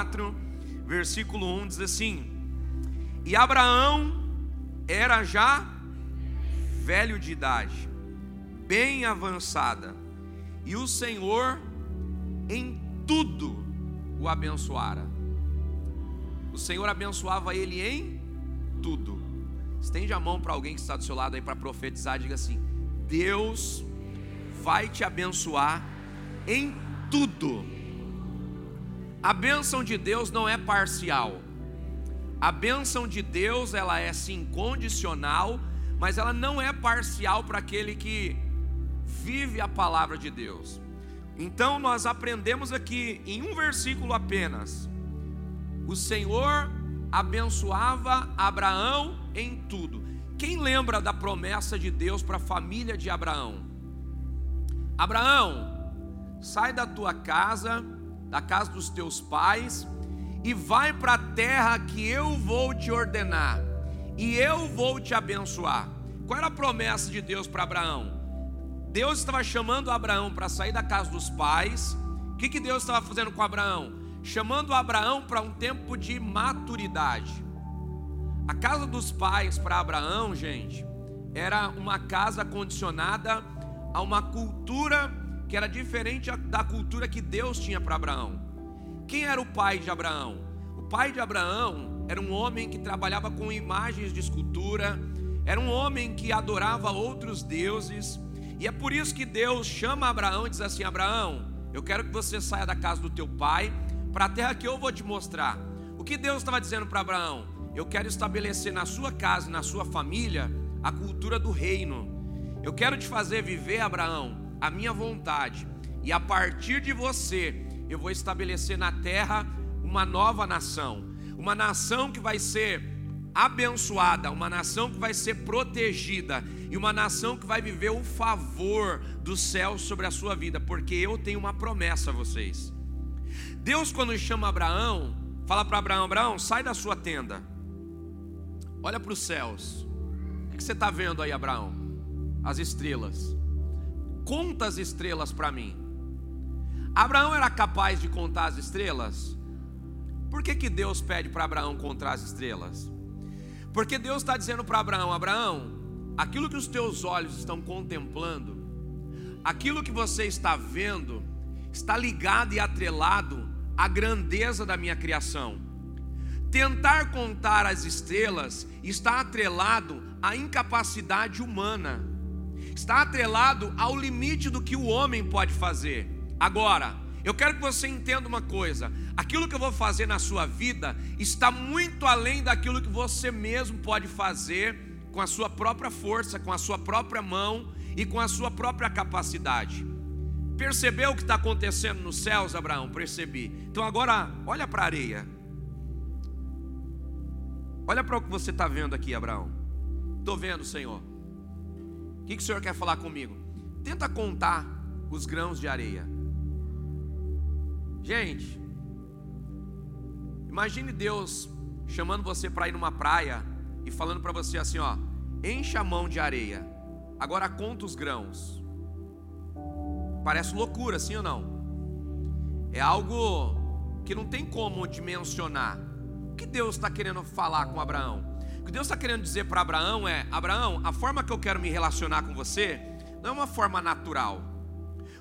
Gênesis 24, versículo 1 diz assim: E Abraão era já velho de idade, bem avançada, e o Senhor em tudo o abençoara. O Senhor abençoava ele em tudo. Estende a mão para alguém que está do seu lado aí para profetizar, diga assim: Deus vai te abençoar em tudo. A bênção de Deus não é parcial. A bênção de Deus, ela é sim condicional, mas ela não é parcial para aquele que vive a palavra de Deus. Então nós aprendemos aqui em um versículo apenas. O Senhor abençoava Abraão em tudo. Quem lembra da promessa de Deus para a família de Abraão? Abraão, sai da tua casa, da casa dos teus pais, e vai para a terra que eu vou te ordenar, e eu vou te abençoar. Qual era a promessa de Deus para Abraão? Deus estava chamando Abraão para sair da casa dos pais. O que, que Deus estava fazendo com Abraão? Chamando Abraão para um tempo de maturidade. A casa dos pais para Abraão, gente, era uma casa condicionada a uma cultura que era diferente da cultura que Deus tinha para Abraão. Quem era o pai de Abraão? O pai de Abraão era um homem que trabalhava com imagens de escultura, era um homem que adorava outros deuses, e é por isso que Deus chama Abraão e diz assim: Abraão, eu quero que você saia da casa do teu pai para a terra que eu vou te mostrar. O que Deus estava dizendo para Abraão? Eu quero estabelecer na sua casa, na sua família, a cultura do reino. Eu quero te fazer viver, Abraão, a minha vontade. E a partir de você, eu vou estabelecer na terra uma nova nação. Uma nação que vai ser abençoada, uma nação que vai ser protegida e uma nação que vai viver o favor do céu sobre a sua vida, porque eu tenho uma promessa a vocês. Deus, quando chama Abraão, fala para Abraão: Abraão, sai da sua tenda, olha para os céus. O que você está vendo aí, Abraão? As estrelas. Conta as estrelas para mim. Abraão era capaz de contar as estrelas? Por que, que Deus pede para Abraão contar as estrelas? Porque Deus está dizendo para Abraão: Abraão, aquilo que os teus olhos estão contemplando, aquilo que você está vendo, está ligado e atrelado à grandeza da minha criação. Tentar contar as estrelas está atrelado à incapacidade humana, está atrelado ao limite do que o homem pode fazer. Agora, eu quero que você entenda uma coisa: aquilo que eu vou fazer na sua vida está muito além daquilo que você mesmo pode fazer com a sua própria força, com a sua própria mão e com a sua própria capacidade. Percebeu o que está acontecendo nos céus, Abraão? Percebi. Então agora, olha para a areia. Olha para o que você está vendo aqui, Abraão. Estou vendo, Senhor. Que, que o Senhor quer falar comigo? Tenta contar os grãos de areia. Gente, imagine Deus chamando você para ir numa praia e falando para você assim: ó, enche a mão de areia, agora conta os grãos. Parece loucura, sim ou não? É algo que não tem como dimensionar. O que Deus está querendo falar com Abraão? O que Deus está querendo dizer para Abraão é: Abraão, a forma que eu quero me relacionar com você não é uma forma natural.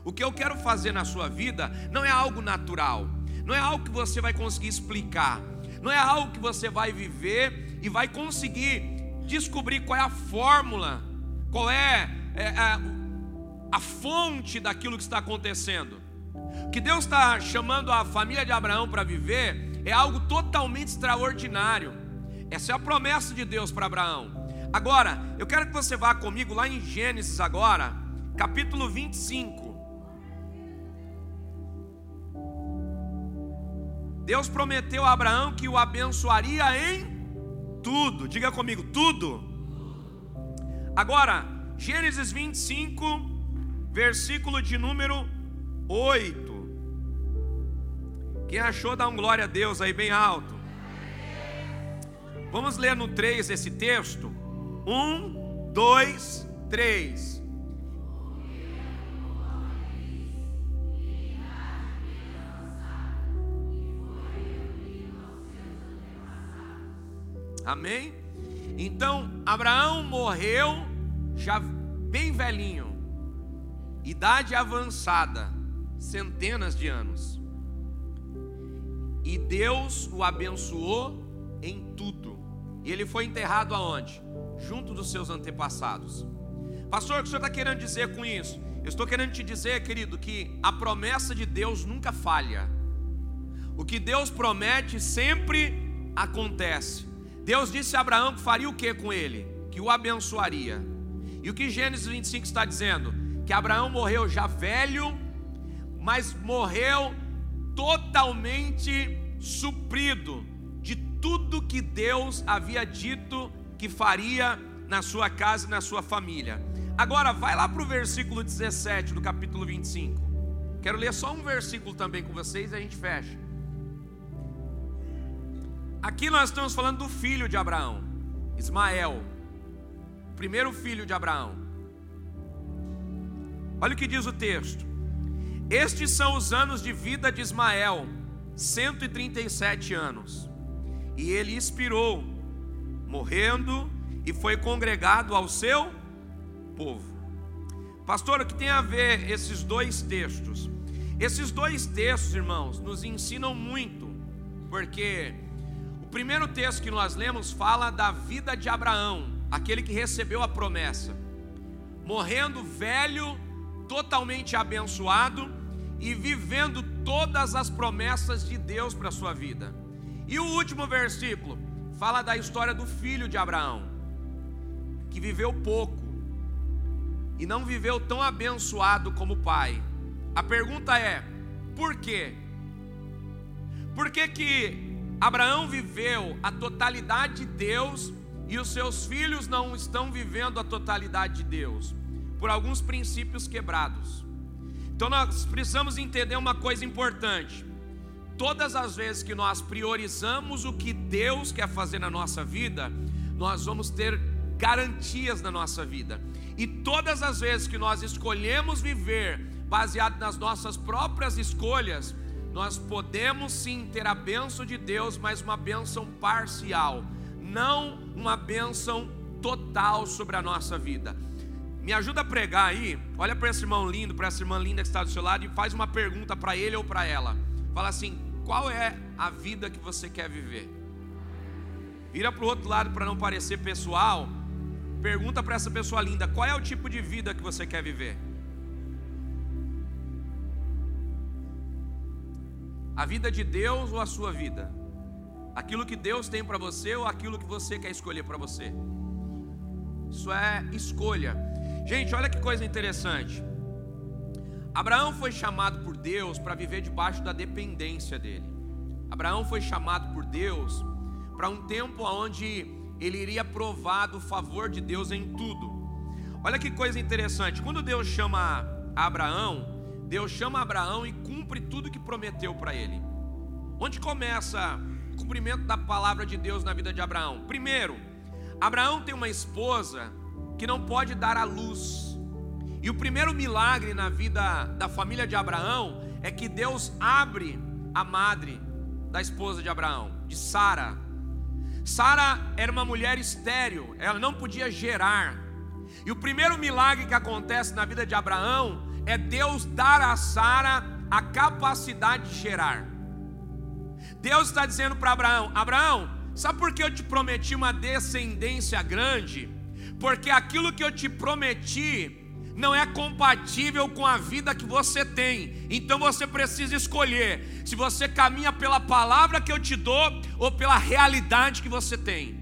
O que eu quero fazer na sua vida não é algo natural, não é algo que você vai conseguir explicar, não é algo que você vai viver e vai conseguir descobrir qual é a fórmula, qual é, é, é a fonte daquilo que está acontecendo. O que Deus está chamando a família de Abraão para viver é algo totalmente extraordinário. Essa é a promessa de Deus para Abraão. Agora, eu quero que você vá comigo lá em Gênesis agora, capítulo 25. Deus prometeu a Abraão que o abençoaria em tudo. Diga comigo, tudo. Agora, Gênesis 25, versículo de número 8. Quem achou, dá um glória a Deus aí bem alto. Vamos ler no 3 esse texto? 1, 2, 3. Amém? Então, Abraão morreu já bem velhinho, idade avançada, centenas de anos. E Deus o abençoou em tudo. E ele foi enterrado aonde? Junto dos seus antepassados. Pastor, o que o senhor está querendo dizer com isso? Eu estou querendo te dizer, querido, que a promessa de Deus nunca falha. O que Deus promete sempre acontece. Deus disse a Abraão que faria o que com ele? Que o abençoaria. E o que Gênesis 25 está dizendo? Que Abraão morreu já velho, mas morreu totalmente suprido tudo que Deus havia dito que faria na sua casa e na sua família. Agora, vai lá para o versículo 17 do capítulo 25. Quero ler só um versículo também com vocês e a gente fecha. Aqui nós estamos falando do filho de Abraão, Ismael, primeiro filho de Abraão. Olha o que diz o texto: Estes são os anos de vida de Ismael, 137 anos, e ele expirou, morrendo, e foi congregado ao seu povo. Pastor, o que tem a ver esses dois textos? Esses dois textos, irmãos, nos ensinam muito, porque o primeiro texto que nós lemos fala da vida de Abraão, aquele que recebeu a promessa, morrendo velho, totalmente abençoado e vivendo todas as promessas de Deus para a sua vida. E o último versículo fala da história do filho de Abraão, que viveu pouco, e não viveu tão abençoado como o pai. A pergunta é: por quê? Por que, que Abraão viveu a totalidade de Deus e os seus filhos não estão vivendo a totalidade de Deus? Por alguns princípios quebrados. Então nós precisamos entender uma coisa importante. Todas as vezes que nós priorizamos o que Deus quer fazer na nossa vida, nós vamos ter garantias na nossa vida. E todas as vezes que nós escolhemos viver baseado nas nossas próprias escolhas, nós podemos sim ter a bênção de Deus, mas uma bênção parcial, não uma bênção total sobre a nossa vida. Me ajuda a pregar aí, olha para esse irmão lindo, para essa irmã linda que está do seu lado e faz uma pergunta para ele ou para ela. Fala assim: qual é a vida que você quer viver? Vira para o outro lado para não parecer pessoal Pergunta para essa pessoa linda: qual é o tipo de vida que você quer viver? A vida de Deus ou a sua vida? Aquilo que Deus tem para você ou aquilo que você quer escolher para você? Isso é escolha. Gente, olha que coisa interessante. Abraão foi chamado por Deus para viver debaixo da dependência dele. Abraão foi chamado por Deus para um tempo onde ele iria provar do favor de Deus em tudo. Olha que coisa interessante, quando Deus chama Abraão, Deus chama Abraão e cumpre tudo que prometeu para ele. Onde começa o cumprimento da palavra de Deus na vida de Abraão? Primeiro, Abraão tem uma esposa que não pode dar à luz. E o primeiro milagre na vida da família de Abraão é que Deus abre a madre da esposa de Abraão, de Sara, Sara era uma mulher estéril, ela não podia gerar. E o primeiro milagre que acontece na vida de Abraão é Deus dar a Sara a capacidade de gerar. Deus está dizendo para Abraão: Abraão, sabe por que eu te prometi uma descendência grande? Porque aquilo que eu te prometi não é compatível com a vida que você tem. Então você precisa escolher se você caminha pela palavra que eu te dou ou pela realidade que você tem.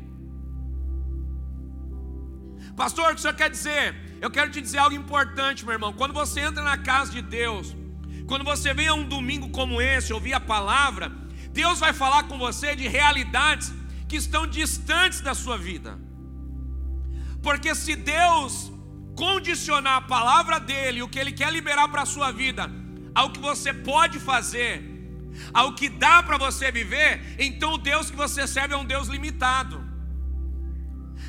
Pastor, o que o senhor quer dizer? Eu quero te dizer algo importante, meu irmão. Quando você entra na casa de Deus, quando você vem a um domingo como esse, ouvir a palavra, Deus vai falar com você de realidades que estão distantes da sua vida. Porque se Deus condicionar a palavra dele, o que ele quer liberar para a sua vida, ao que você pode fazer, ao que dá para você viver, então o Deus que você serve é um Deus limitado.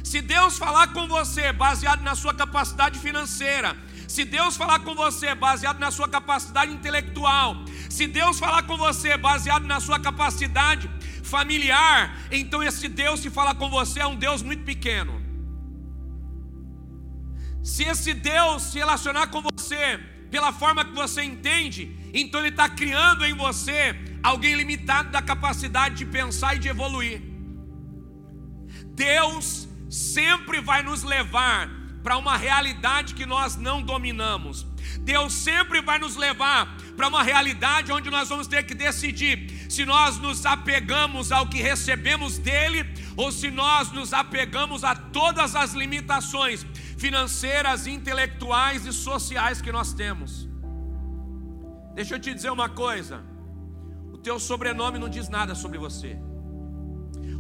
Se Deus falar com você baseado na sua capacidade financeira, se Deus falar com você baseado na sua capacidade intelectual, se Deus falar com você baseado na sua capacidade familiar, então esse Deus que fala com você é um Deus muito pequeno. Se esse Deus se relacionar com você pela forma que você entende, então Ele está criando em você alguém limitado da capacidade de pensar e de evoluir. Deus sempre vai nos levar para uma realidade que nós não dominamos. Deus sempre vai nos levar para uma realidade onde nós vamos ter que decidir se nós nos apegamos ao que recebemos dele ou se nós nos apegamos a todas as limitações financeiras, intelectuais e sociais que nós temos. Deixa eu te dizer uma coisa: o teu sobrenome não diz nada sobre você,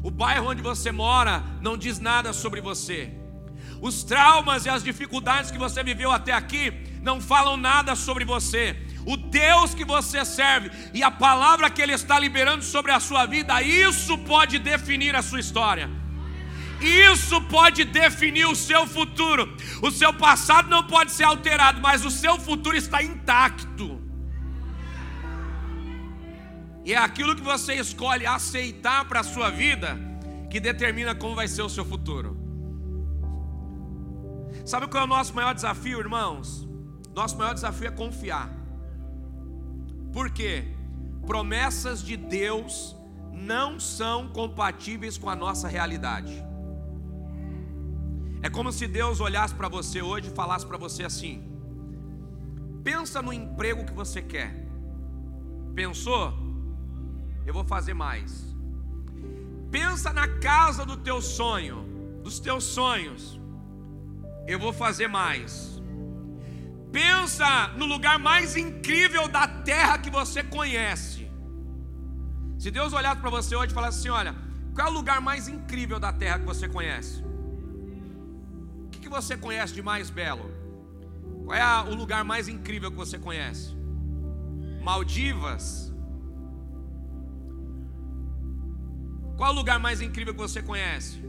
o bairro onde você mora não diz nada sobre você, os traumas e as dificuldades que você viveu até aqui não falam nada sobre você. O Deus que você serve e a palavra que Ele está liberando sobre a sua vida, isso pode definir a sua história. Isso pode definir o seu futuro. O seu passado não pode ser alterado, mas o seu futuro está intacto. E é aquilo que você escolhe aceitar para a sua vida que determina como vai ser o seu futuro. Sabe qual é o nosso maior desafio, irmãos? Nosso maior desafio é confiar. Por quê? Promessas de Deus não são compatíveis com a nossa realidade. É como se Deus olhasse para você hoje e falasse para você assim: pensa no emprego que você quer. Pensou? Eu vou fazer mais. Pensa na casa do teu sonho, dos teus sonhos. Eu vou fazer mais. Pensa no lugar mais incrível da terra que você conhece. Se Deus olhasse para você hoje e falasse assim: olha, qual é o lugar mais incrível da terra que você conhece? Que você conhece de mais belo? Qual é o lugar mais incrível que você conhece? Maldivas? Qual o lugar mais incrível que você conhece?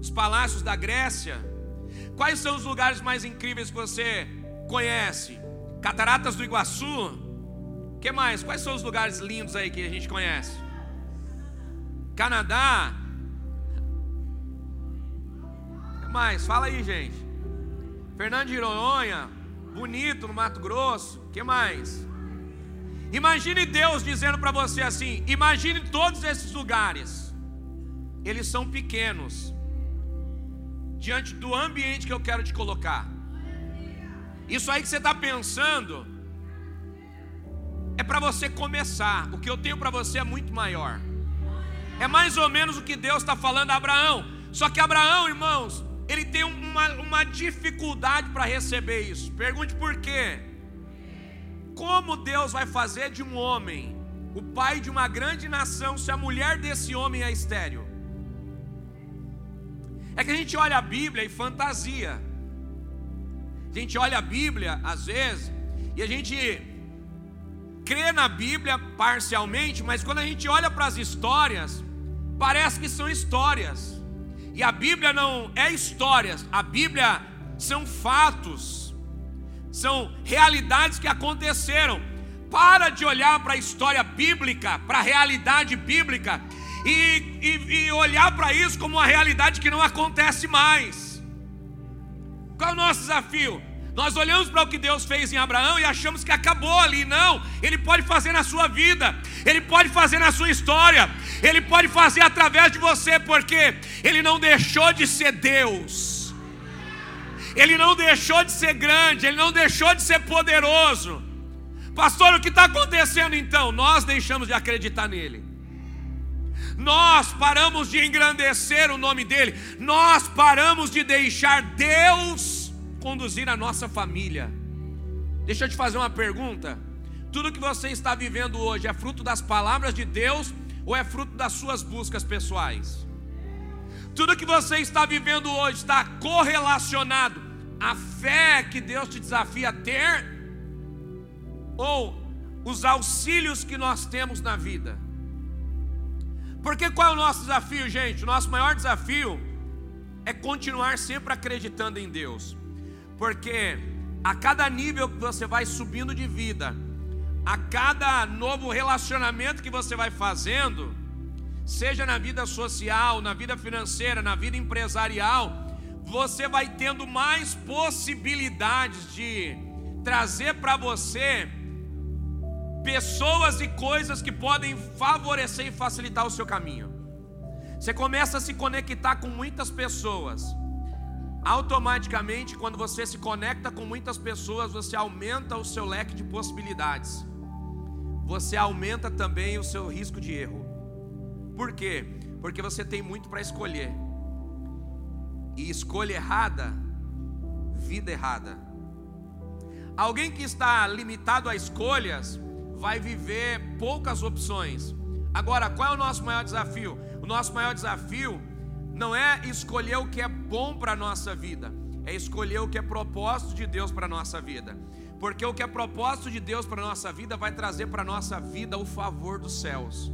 Os palácios da Grécia? Quais são os lugares mais incríveis que você conhece? Cataratas do Iguaçu? que mais? Quais são os lugares lindos aí que a gente conhece? Canadá? Mais? Fala aí, gente. Fernando de Noronha, bonito no Mato Grosso. que mais? Imagine Deus dizendo para você assim: imagine todos esses lugares. Eles são pequenos diante do ambiente que eu quero te colocar. Isso aí que você está pensando é para você começar. O que eu tenho para você é muito maior. É mais ou menos o que Deus está falando a Abraão. Só que Abraão, irmãos, ele tem uma, uma dificuldade para receber isso. Pergunte por quê? Como Deus vai fazer de um homem o pai de uma grande nação se a mulher desse homem é estéreo? É que a gente olha a Bíblia e fantasia. A gente olha a Bíblia às vezes e a gente crê na Bíblia parcialmente, mas quando a gente olha para as histórias, parece que são histórias. E a Bíblia não é histórias, a Bíblia são fatos, são realidades que aconteceram. Para de olhar para a história bíblica, para a realidade bíblica, e, e, e olhar para isso como uma realidade que não acontece mais. Qual é o nosso desafio? Nós olhamos para o que Deus fez em Abraão e achamos que acabou ali. Não, Ele pode fazer na sua vida, Ele pode fazer na sua história, Ele pode fazer através de você, porque Ele não deixou de ser Deus, Ele não deixou de ser grande, Ele não deixou de ser poderoso. Pastor, o que está acontecendo então? Nós deixamos de acreditar nele. Nós paramos de engrandecer o nome dele, nós paramos de deixar Deus conduzir a nossa família. Deixa eu te fazer uma pergunta. Tudo que você está vivendo hoje é fruto das palavras de Deus ou é fruto das suas buscas pessoais? Tudo que você está vivendo hoje está correlacionado à fé que Deus te desafia a ter ou os auxílios que nós temos na vida? Porque qual é o nosso desafio, gente? O nosso maior desafio é continuar sempre acreditando em Deus. Porque a cada nível que você vai subindo de vida, a cada novo relacionamento que você vai fazendo, seja na vida social, na vida financeira, na vida empresarial, você vai tendo mais possibilidades de trazer para você pessoas e coisas que podem favorecer e facilitar o seu caminho. Você começa a se conectar com muitas pessoas. Automaticamente, quando você se conecta com muitas pessoas, você aumenta o seu leque de possibilidades. Você aumenta também o seu risco de erro. Por quê? Porque você tem muito para escolher. E escolha errada, vida errada. Alguém que está limitado a escolhas vai viver poucas opções. Agora, qual é o nosso maior desafio? O nosso maior desafio não é escolher o que é bom para a nossa vida, é escolher o que é propósito de Deus para a nossa vida. Porque o que é propósito de Deus para a nossa vida vai trazer para a nossa vida o favor dos céus.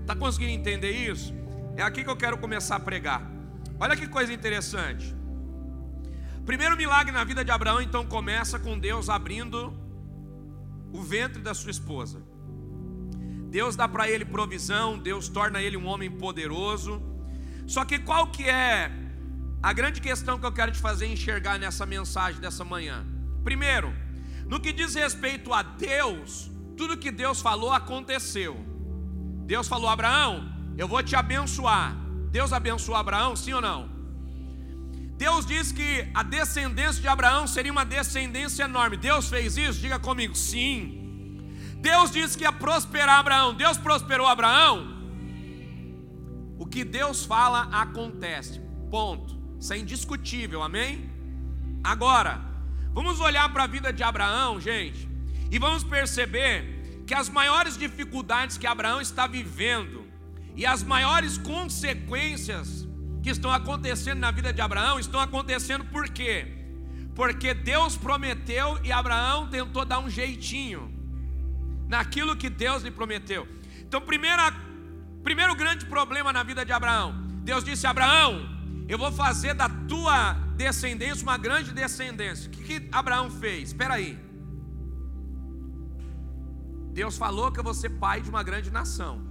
Está conseguindo entender isso? É aqui que eu quero começar a pregar. Olha que coisa interessante. Primeiro milagre na vida de Abraão, então, começa com Deus abrindo o ventre da sua esposa. Deus dá para ele provisão, Deus torna ele um homem poderoso. Só que qual que é a grande questão que eu quero te fazer enxergar nessa mensagem dessa manhã? Primeiro, no que diz respeito a Deus, tudo que Deus falou aconteceu. Deus falou: Abraão, eu vou te abençoar. Deus abençoou Abraão, sim ou não? Deus disse que a descendência de Abraão seria uma descendência enorme. Deus fez isso? Diga comigo, sim. Deus disse que ia prosperar Abraão. Deus prosperou Abraão? O que Deus fala acontece. Ponto. Isso é indiscutível, amém? Agora, vamos olhar para a vida de Abraão, gente, e vamos perceber que as maiores dificuldades que Abraão está vivendo e as maiores consequências que estão acontecendo na vida de Abraão estão acontecendo por quê? Porque Deus prometeu e Abraão tentou dar um jeitinho naquilo que Deus lhe prometeu. Então, primeira, primeiro grande problema na vida de Abraão: Deus disse Abraão, eu vou fazer da tua descendência uma grande descendência. O que, que Abraão fez? Espera aí. Deus falou que eu vou ser pai de uma grande nação.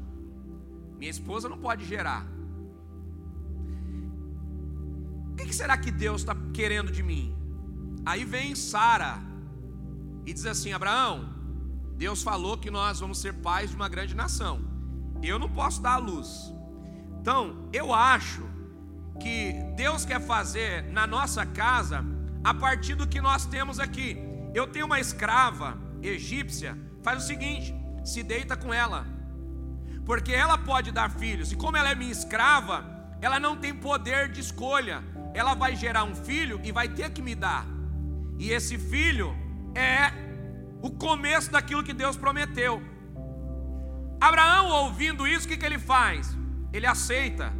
Minha esposa não pode gerar. O que será que Deus está querendo de mim? Aí vem Sara e diz assim: Abraão, Deus falou que nós vamos ser pais de uma grande nação. Eu não posso dar a luz. Então, eu acho que Deus quer fazer na nossa casa a partir do que nós temos aqui. Eu tenho uma escrava egípcia, faz o seguinte: se deita com ela porque ela pode dar filhos, e como ela é minha escrava, ela não tem poder de escolha. Ela vai gerar um filho e vai ter que me dar, e esse filho é o começo daquilo que Deus prometeu. Abraão, ouvindo isso, o que, que ele faz? Ele aceita,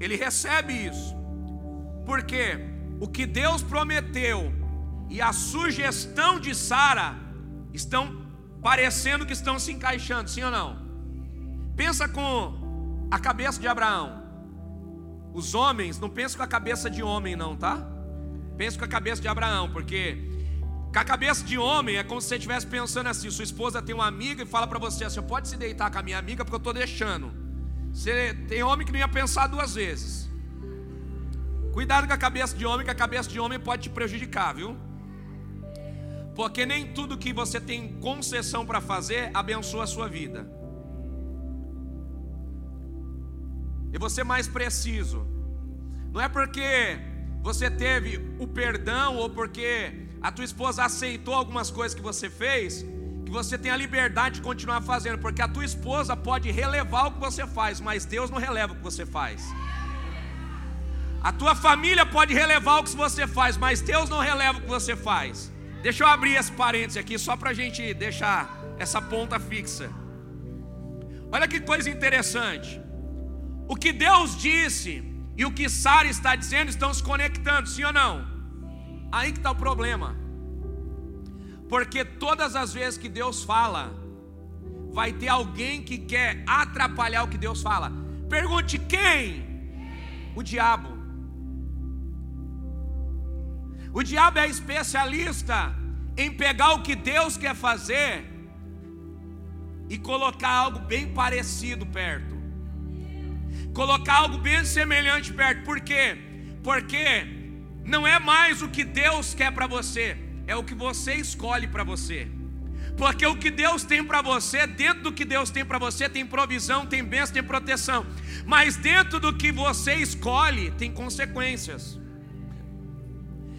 ele recebe isso, porque o que Deus prometeu e a sugestão de Sara estão parecendo que estão se encaixando, sim ou não? Pensa com a cabeça de Abraão. Os homens, não pensa com a cabeça de homem, não, tá? Pensa com a cabeça de Abraão, porque com a cabeça de homem é como se você estivesse pensando assim: sua esposa tem uma amiga e fala para você assim: pode se deitar com a minha amiga porque eu estou deixando. Você tem homem que não ia pensar duas vezes. Cuidado com a cabeça de homem, que a cabeça de homem pode te prejudicar, viu? Porque nem tudo que você tem concessão para fazer abençoa a sua vida. E você mais preciso. Não é porque você teve o perdão ou porque a tua esposa aceitou algumas coisas que você fez, que você tem a liberdade de continuar fazendo, porque a tua esposa pode relevar o que você faz, mas Deus não releva o que você faz. A tua família pode relevar o que você faz, mas Deus não releva o que você faz. Deixa eu abrir esse parênteses aqui só para a gente deixar essa ponta fixa. Olha que coisa interessante. O que Deus disse e o que Sara está dizendo estão se conectando, sim ou não? Aí que está o problema. Porque todas as vezes que Deus fala, vai ter alguém que quer atrapalhar o que Deus fala. Pergunte quem? O diabo. O diabo é especialista em pegar o que Deus quer fazer e colocar algo bem parecido perto. Colocar algo bem semelhante perto. Por quê? Porque não é mais o que Deus quer para você, é o que você escolhe para você. Porque o que Deus tem para você, dentro do que Deus tem para você, tem provisão, tem bênção, tem proteção. Mas dentro do que você escolhe, tem consequências.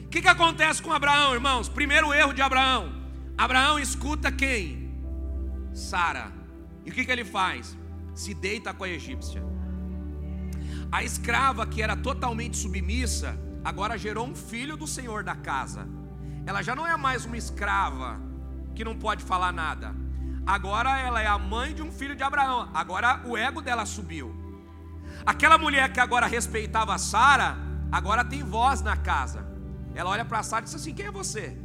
O que, que acontece com Abraão, irmãos? Primeiro erro de Abraão. Abraão escuta quem? Sara. E o que, que ele faz? Se deita com a egípcia. A escrava que era totalmente submissa, agora gerou um filho do senhor da casa. Ela já não é mais uma escrava que não pode falar nada. Agora ela é a mãe de um filho de Abraão. Agora o ego dela subiu. Aquela mulher que agora respeitava Sara, agora tem voz na casa. Ela olha para Sara e diz assim: Quem é você?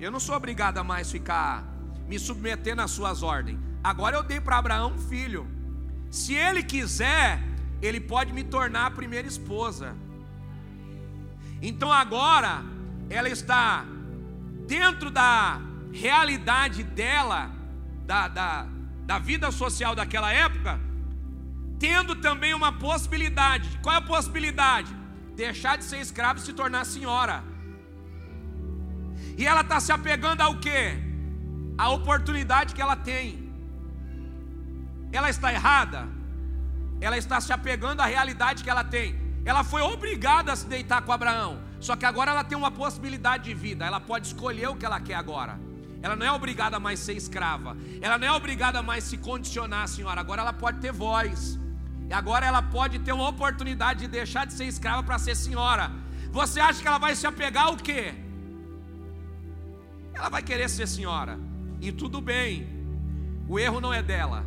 Eu não sou obrigada a mais ficar me submetendo às suas ordens. Agora eu dei para Abraão um filho. Se ele quiser, ele pode me tornar a primeira esposa. Então agora ela está dentro da realidade dela, da, da, da vida social daquela época, tendo também uma possibilidade. Qual é a possibilidade? Deixar de ser escravo e se tornar senhora. E ela está se apegando ao que? A oportunidade que ela tem. Ela está errada? Ela está se apegando à realidade que ela tem. Ela foi obrigada a se deitar com Abraão. Só que agora ela tem uma possibilidade de vida. Ela pode escolher o que ela quer agora. Ela não é obrigada a mais ser escrava. Ela não é obrigada a mais se condicionar, senhora. Agora ela pode ter voz. E agora ela pode ter uma oportunidade de deixar de ser escrava para ser senhora. Você acha que ela vai se apegar ao quê? Ela vai querer ser senhora. E tudo bem. O erro não é dela.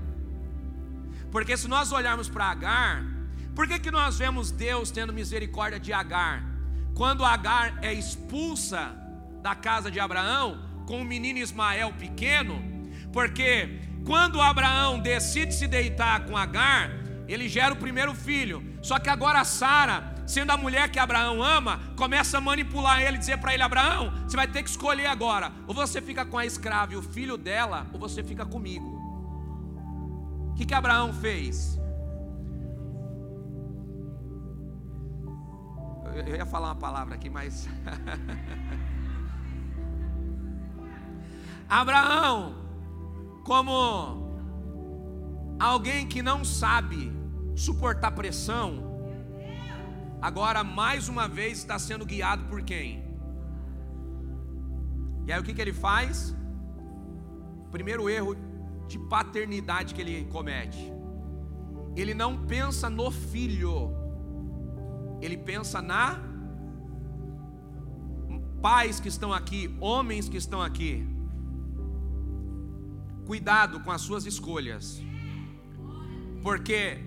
Porque se nós olharmos para Agar, por que, que nós vemos Deus tendo misericórdia de Agar? Quando Agar é expulsa da casa de Abraão, com o menino Ismael pequeno, porque quando Abraão decide se deitar com Agar, ele gera o primeiro filho. Só que agora Sara, sendo a mulher que Abraão ama, começa a manipular ele, dizer para ele: Abraão, você vai ter que escolher agora, ou você fica com a escrava e o filho dela, ou você fica comigo. O que, que Abraão fez? Eu ia falar uma palavra aqui, mas. Abraão, como alguém que não sabe suportar pressão, agora mais uma vez está sendo guiado por quem? E aí o que, que ele faz? Primeiro erro de paternidade que ele comete. Ele não pensa no filho, ele pensa na pais que estão aqui, homens que estão aqui. Cuidado com as suas escolhas, porque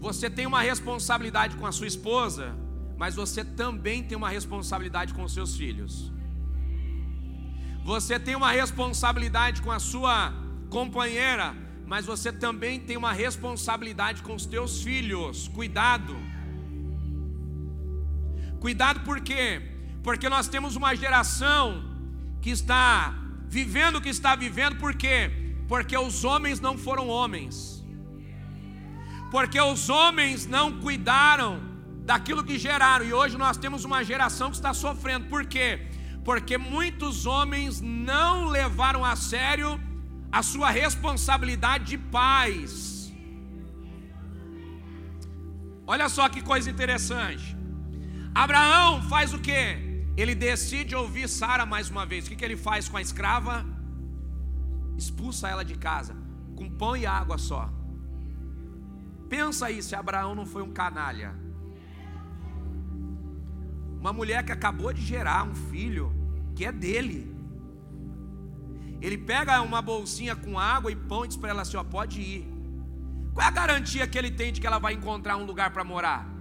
você tem uma responsabilidade com a sua esposa, mas você também tem uma responsabilidade com os seus filhos. Você tem uma responsabilidade com a sua companheira, mas você também tem uma responsabilidade com os teus filhos. Cuidado. Cuidado por quê? Porque nós temos uma geração que está vivendo o que está vivendo, por quê? Porque os homens não foram homens. Porque os homens não cuidaram daquilo que geraram. E hoje nós temos uma geração que está sofrendo. Por quê? Porque muitos homens não levaram a sério a sua responsabilidade de pais. Olha só que coisa interessante. Abraão faz o que? Ele decide ouvir Sara mais uma vez. O que, que ele faz com a escrava? Expulsa ela de casa, com pão e água só. Pensa aí se Abraão não foi um canalha. Uma mulher que acabou de gerar um filho que é dele. Ele pega uma bolsinha com água e pão e diz para ela assim: ó, pode ir. Qual é a garantia que ele tem de que ela vai encontrar um lugar para morar?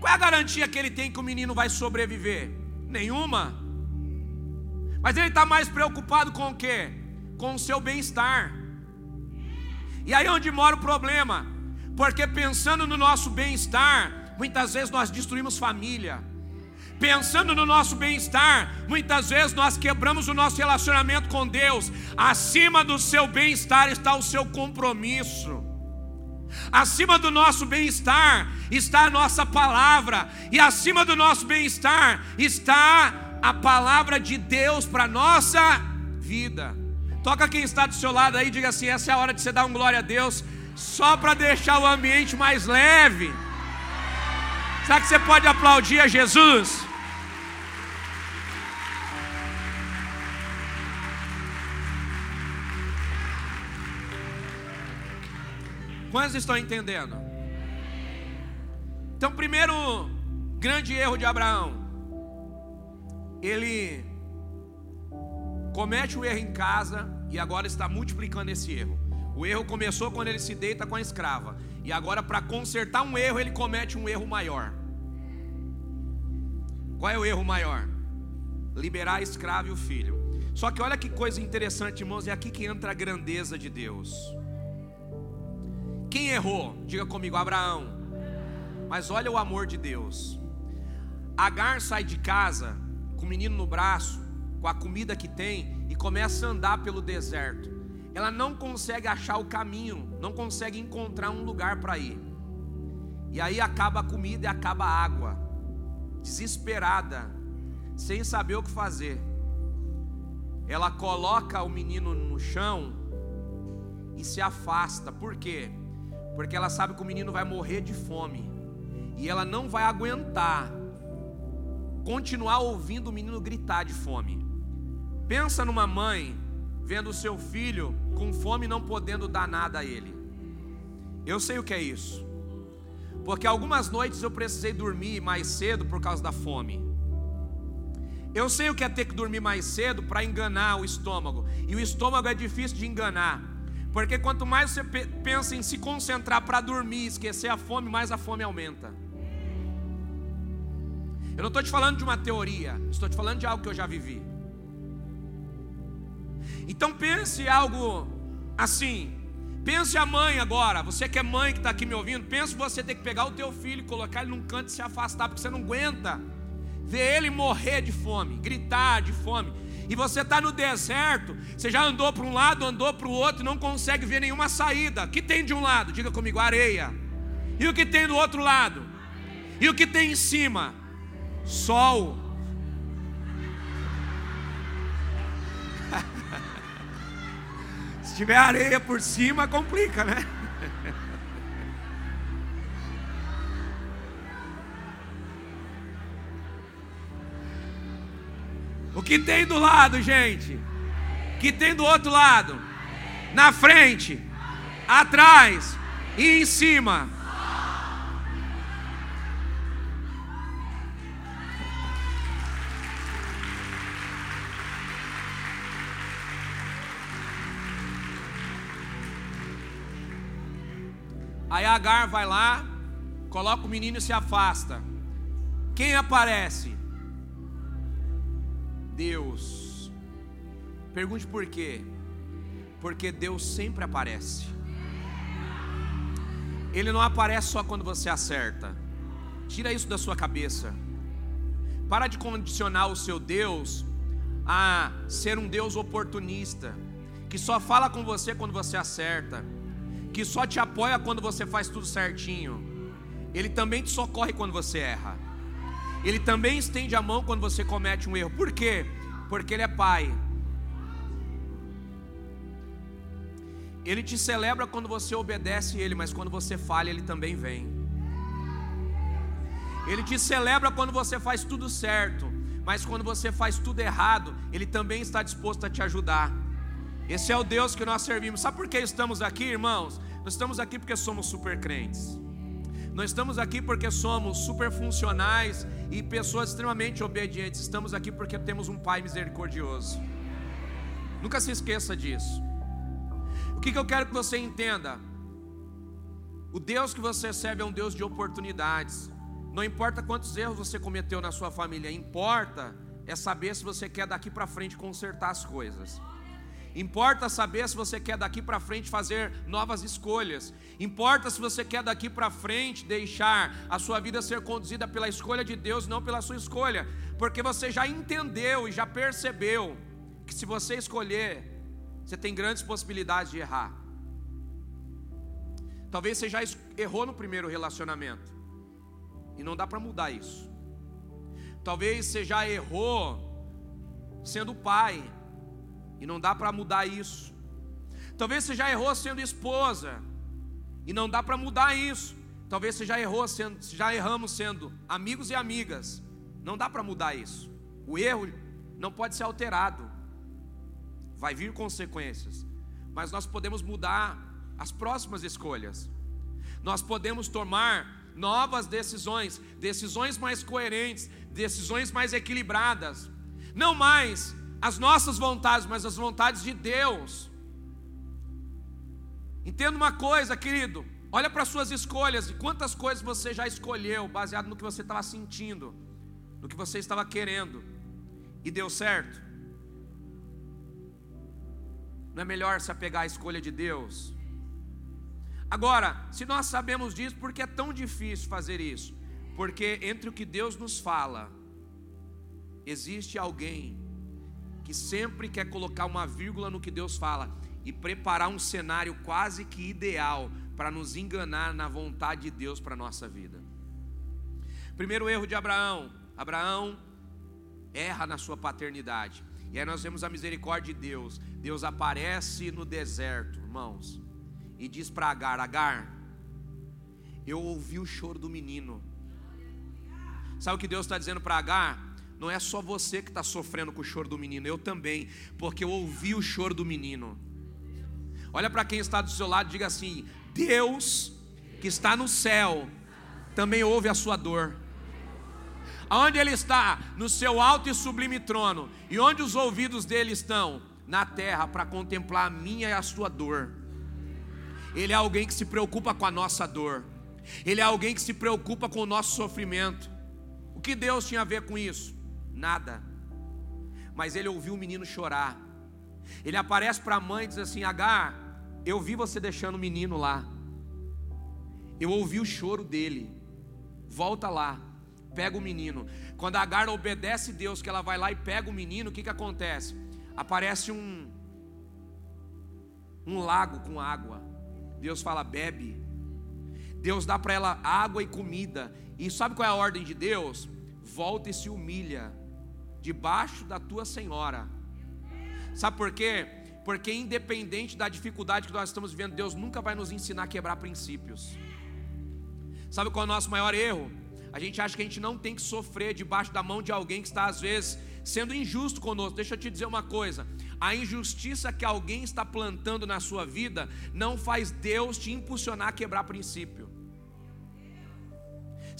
Qual é a garantia que ele tem que o menino vai sobreviver? Nenhuma. Mas ele está mais preocupado com o quê? Com o seu bem-estar. E aí é onde mora o problema. Porque pensando no nosso bem-estar, muitas vezes nós destruímos família. pensando no nosso bem-estar, muitas vezes nós quebramos o nosso relacionamento com Deus. Acima do seu bem-estar está o seu compromisso. Acima do nosso bem-estar está a nossa palavra, e acima do nosso bem-estar está a palavra de Deus para a nossa vida. Toca quem está do seu lado aí, diga assim: essa é a hora de você dar um glória a Deus, só para deixar o ambiente mais leve. Será que você pode aplaudir a Jesus? Quantos estão entendendo? Então, primeiro grande erro de Abraão, ele comete o erro em casa e agora está multiplicando esse erro. O erro começou quando ele se deita com a escrava, e agora, para consertar um erro, ele comete um erro maior. Qual é o erro maior? Liberar a escrava e o filho. Só que olha que coisa interessante, irmãos, é aqui que entra a grandeza de Deus. Quem errou? Diga comigo, Abraão. Mas olha o amor de Deus. Agar sai de casa com o menino no braço, com a comida que tem e começa a andar pelo deserto. Ela não consegue achar o caminho, não consegue encontrar um lugar para ir. E aí acaba a comida e acaba a água. Desesperada, sem saber o que fazer. Ela coloca o menino no chão e se afasta. Por quê? Porque ela sabe que o menino vai morrer de fome e ela não vai aguentar continuar ouvindo o menino gritar de fome. Pensa numa mãe vendo o seu filho com fome e não podendo dar nada a ele. Eu sei o que é isso. Porque algumas noites eu precisei dormir mais cedo por causa da fome. Eu sei o que é ter que dormir mais cedo para enganar o estômago. E o estômago é difícil de enganar. Porque quanto mais você pensa em se concentrar para dormir, esquecer a fome, mais a fome aumenta. Eu não estou te falando de uma teoria, estou te falando de algo que eu já vivi. Então pense algo assim. Pense a mãe agora, você que é mãe que está aqui me ouvindo, pense você ter que pegar o teu filho, colocar ele num canto e se afastar, porque você não aguenta ver ele morrer de fome, gritar de fome e você está no deserto, você já andou para um lado, andou para o outro e não consegue ver nenhuma saída. O que tem de um lado? Diga comigo, areia. E o que tem do outro lado? E o que tem em cima? Sol. Se tiver areia por cima, complica, né? que tem do lado, gente? Que tem do outro lado? Na frente, atrás e em cima. Aí Agar vai lá, coloca o menino e se afasta. Quem aparece? Deus. Pergunte por quê? Porque Deus sempre aparece. Ele não aparece só quando você acerta. Tira isso da sua cabeça. Para de condicionar o seu Deus a ser um Deus oportunista, que só fala com você quando você acerta, que só te apoia quando você faz tudo certinho. Ele também te socorre quando você erra. Ele também estende a mão quando você comete um erro. Por quê? Porque Ele é Pai. Ele te celebra quando você obedece Ele, mas quando você falha, Ele também vem. Ele te celebra quando você faz tudo certo, mas quando você faz tudo errado, Ele também está disposto a te ajudar. Esse é o Deus que nós servimos. Sabe por que estamos aqui, irmãos? Nós estamos aqui porque somos super crentes. Nós estamos aqui porque somos super funcionais e pessoas extremamente obedientes. Estamos aqui porque temos um Pai misericordioso. Nunca se esqueça disso. O que, que eu quero que você entenda? O Deus que você serve é um Deus de oportunidades. Não importa quantos erros você cometeu na sua família, importa é saber se você quer daqui para frente consertar as coisas. Importa saber se você quer daqui para frente fazer novas escolhas. Importa se você quer daqui para frente deixar a sua vida ser conduzida pela escolha de Deus, não pela sua escolha, porque você já entendeu e já percebeu que se você escolher, você tem grandes possibilidades de errar. Talvez você já errou no primeiro relacionamento e não dá para mudar isso. Talvez você já errou sendo pai e não dá para mudar isso. Talvez você já errou sendo esposa e não dá para mudar isso. Talvez você já errou sendo, já erramos sendo amigos e amigas. Não dá para mudar isso. O erro não pode ser alterado. Vai vir consequências. Mas nós podemos mudar as próximas escolhas. Nós podemos tomar novas decisões, decisões mais coerentes, decisões mais equilibradas. Não mais as nossas vontades, mas as vontades de Deus. Entenda uma coisa, querido. Olha para suas escolhas e quantas coisas você já escolheu baseado no que você estava sentindo, no que você estava querendo e deu certo. Não é melhor se apegar à escolha de Deus? Agora, se nós sabemos disso, por que é tão difícil fazer isso? Porque entre o que Deus nos fala, existe alguém que sempre quer colocar uma vírgula no que Deus fala e preparar um cenário quase que ideal para nos enganar na vontade de Deus para a nossa vida. Primeiro erro de Abraão: Abraão erra na sua paternidade. E aí nós vemos a misericórdia de Deus. Deus aparece no deserto, irmãos, e diz para Agar: Agar, eu ouvi o choro do menino. Sabe o que Deus está dizendo para Agar? Não é só você que está sofrendo com o choro do menino, eu também, porque eu ouvi o choro do menino. Olha para quem está do seu lado e diga assim: Deus que está no céu também ouve a sua dor. Aonde ele está? No seu alto e sublime trono. E onde os ouvidos dele estão? Na terra, para contemplar a minha e a sua dor. Ele é alguém que se preocupa com a nossa dor. Ele é alguém que se preocupa com o nosso sofrimento. O que Deus tinha a ver com isso? Nada. Mas ele ouviu o menino chorar. Ele aparece para a mãe e diz assim: Agar, eu vi você deixando o menino lá. Eu ouvi o choro dele. Volta lá, pega o menino. Quando Agar obedece Deus, que ela vai lá e pega o menino, o que, que acontece? Aparece um, um lago com água. Deus fala: bebe. Deus dá para ela água e comida. E sabe qual é a ordem de Deus? Volta e se humilha debaixo da tua senhora. Sabe por quê? Porque independente da dificuldade que nós estamos vivendo, Deus nunca vai nos ensinar a quebrar princípios. Sabe qual é o nosso maior erro? A gente acha que a gente não tem que sofrer debaixo da mão de alguém que está às vezes sendo injusto conosco. Deixa eu te dizer uma coisa: a injustiça que alguém está plantando na sua vida não faz Deus te impulsionar a quebrar princípio.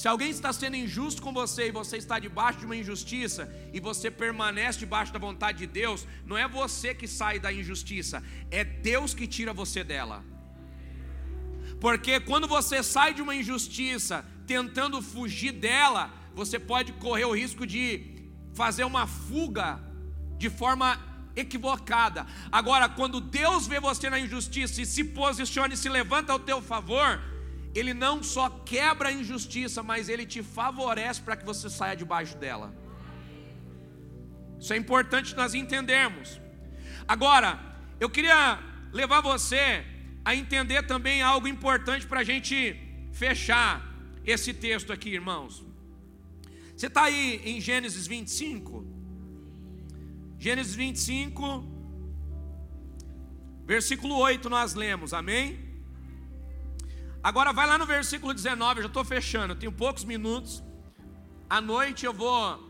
Se alguém está sendo injusto com você e você está debaixo de uma injustiça e você permanece debaixo da vontade de Deus, não é você que sai da injustiça, é Deus que tira você dela. Porque quando você sai de uma injustiça tentando fugir dela, você pode correr o risco de fazer uma fuga de forma equivocada. Agora, quando Deus vê você na injustiça e se posiciona e se levanta ao teu favor, ele não só quebra a injustiça, mas ele te favorece para que você saia debaixo dela. Isso é importante nós entendermos. Agora, eu queria levar você a entender também algo importante para a gente fechar esse texto aqui, irmãos. Você está aí em Gênesis 25? Gênesis 25, versículo 8, nós lemos, amém? Agora vai lá no versículo 19, eu já estou fechando, eu tenho poucos minutos. À noite eu vou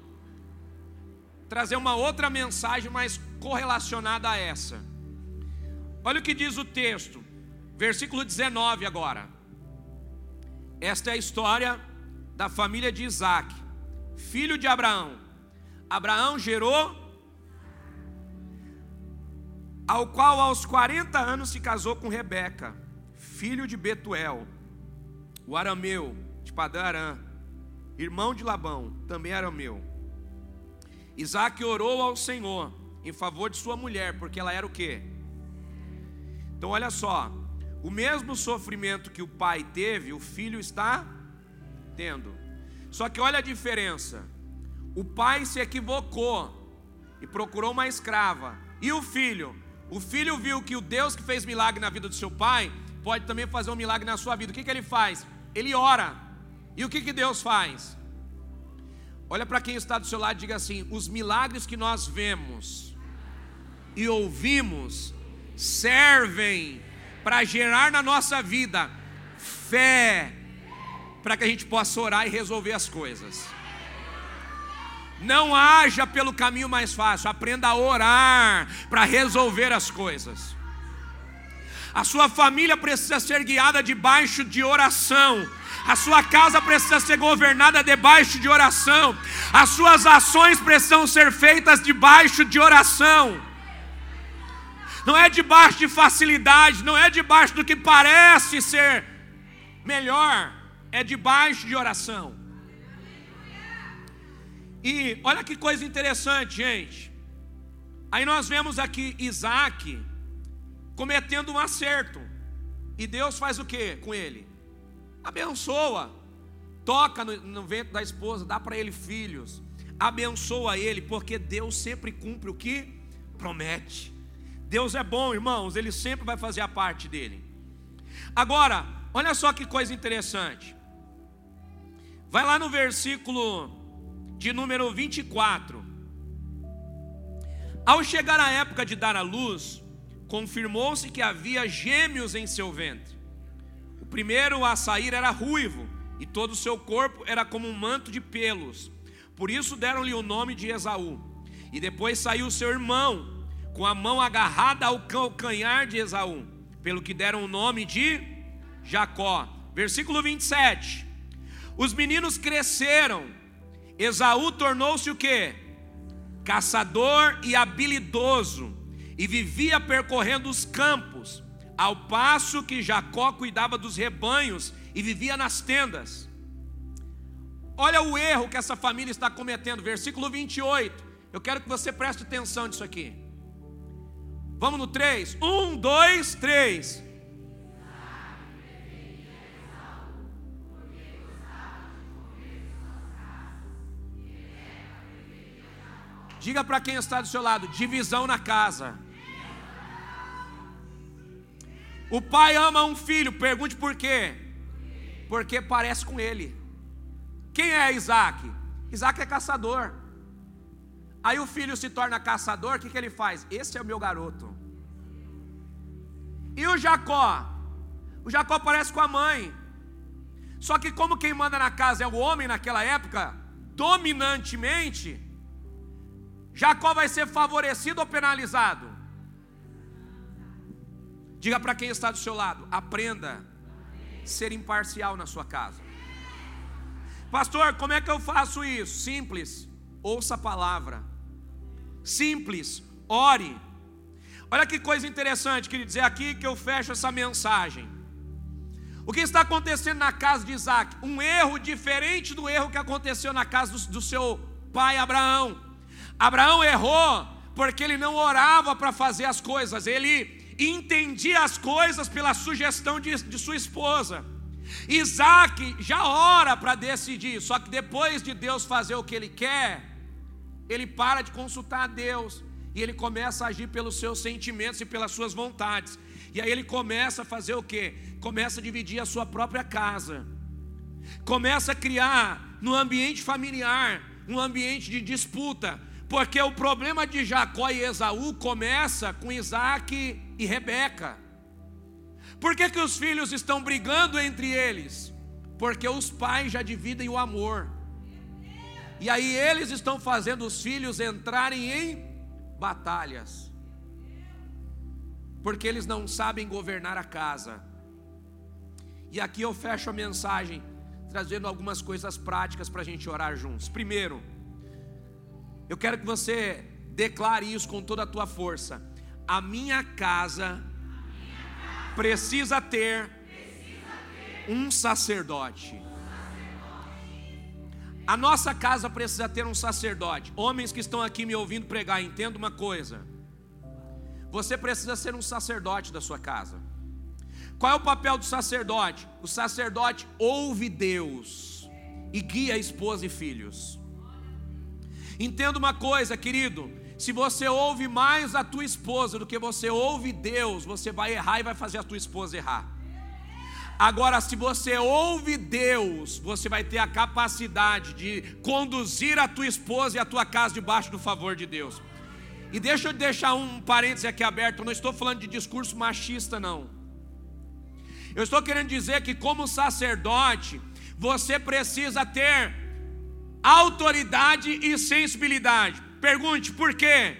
trazer uma outra mensagem mais correlacionada a essa. Olha o que diz o texto, versículo 19 agora. Esta é a história da família de Isaac, filho de Abraão. Abraão gerou, ao qual aos 40 anos se casou com Rebeca filho de Betuel, o arameu de Padarã, irmão de Labão, também arameu. Isaac orou ao Senhor em favor de sua mulher, porque ela era o que? Então olha só, o mesmo sofrimento que o pai teve, o filho está tendo. Só que olha a diferença. O pai se equivocou e procurou uma escrava. E o filho? O filho viu que o Deus que fez milagre na vida do seu pai pode também fazer um milagre na sua vida. O que, que ele faz? Ele ora. E o que, que Deus faz? Olha para quem está do seu lado e diga assim: os milagres que nós vemos e ouvimos servem para gerar na nossa vida fé, para que a gente possa orar e resolver as coisas. Não haja pelo caminho mais fácil, aprenda a orar para resolver as coisas. A sua família precisa ser guiada debaixo de oração. A sua casa precisa ser governada debaixo de oração. As suas ações precisam ser feitas debaixo de oração. Não é debaixo de facilidade, não é debaixo do que parece ser melhor, é debaixo de oração. E olha que coisa interessante, gente. Aí nós vemos aqui Isaac cometendo um acerto. E Deus faz o que com ele? Abençoa. Toca no, no ventre da esposa, dá para ele filhos. Abençoa ele, porque Deus sempre cumpre o que promete. Deus é bom, irmãos, ele sempre vai fazer a parte dele. Agora, olha só que coisa interessante. Vai lá no versículo de número 24. Ao chegar a época de dar à luz, confirmou-se que havia gêmeos em seu ventre. O primeiro a sair era ruivo, e todo o seu corpo era como um manto de pelos. Por isso deram-lhe o nome de Esaú. E depois saiu seu irmão, com a mão agarrada ao calcanhar de Esaú, pelo que deram o nome de Jacó. Versículo 27. Os meninos cresceram Esaú tornou-se o que? Caçador e habilidoso, e vivia percorrendo os campos, ao passo que Jacó cuidava dos rebanhos e vivia nas tendas. Olha o erro que essa família está cometendo, versículo 28. Eu quero que você preste atenção nisso aqui. Vamos no 3? 1, 2, 3. Diga para quem está do seu lado: divisão na casa. O pai ama um filho, pergunte por quê? Porque parece com ele. Quem é Isaac? Isaac é caçador. Aí o filho se torna caçador, o que, que ele faz? Esse é o meu garoto. E o Jacó? O Jacó parece com a mãe. Só que, como quem manda na casa é o homem naquela época, dominantemente, Jacó vai ser favorecido ou penalizado? Diga para quem está do seu lado: aprenda a ser imparcial na sua casa. Pastor, como é que eu faço isso? Simples, ouça a palavra. Simples, ore. Olha que coisa interessante, queria dizer aqui que eu fecho essa mensagem. O que está acontecendo na casa de Isaac? Um erro diferente do erro que aconteceu na casa do, do seu pai Abraão. Abraão errou porque ele não orava para fazer as coisas, ele entendia as coisas pela sugestão de, de sua esposa. Isaac já ora para decidir, só que depois de Deus fazer o que ele quer, ele para de consultar a Deus e ele começa a agir pelos seus sentimentos e pelas suas vontades. E aí ele começa a fazer o que? Começa a dividir a sua própria casa, começa a criar no ambiente familiar um ambiente de disputa, porque o problema de Jacó e Esaú começa com Isaac e Rebeca. Por que, que os filhos estão brigando entre eles? Porque os pais já dividem o amor. E aí eles estão fazendo os filhos entrarem em batalhas. Porque eles não sabem governar a casa. E aqui eu fecho a mensagem trazendo algumas coisas práticas para a gente orar juntos. Primeiro, eu quero que você declare isso com toda a tua força. A minha casa precisa ter um sacerdote. A nossa casa precisa ter um sacerdote. Homens que estão aqui me ouvindo pregar, entenda uma coisa. Você precisa ser um sacerdote da sua casa. Qual é o papel do sacerdote? O sacerdote ouve Deus e guia a esposa e filhos. Entenda uma coisa, querido: se você ouve mais a tua esposa do que você ouve Deus, você vai errar e vai fazer a tua esposa errar. Agora, se você ouve Deus, você vai ter a capacidade de conduzir a tua esposa e a tua casa debaixo do favor de Deus. E deixa eu deixar um parêntese aqui aberto, eu não estou falando de discurso machista, não. Eu estou querendo dizer que, como sacerdote, você precisa ter autoridade e sensibilidade. Pergunte por quê?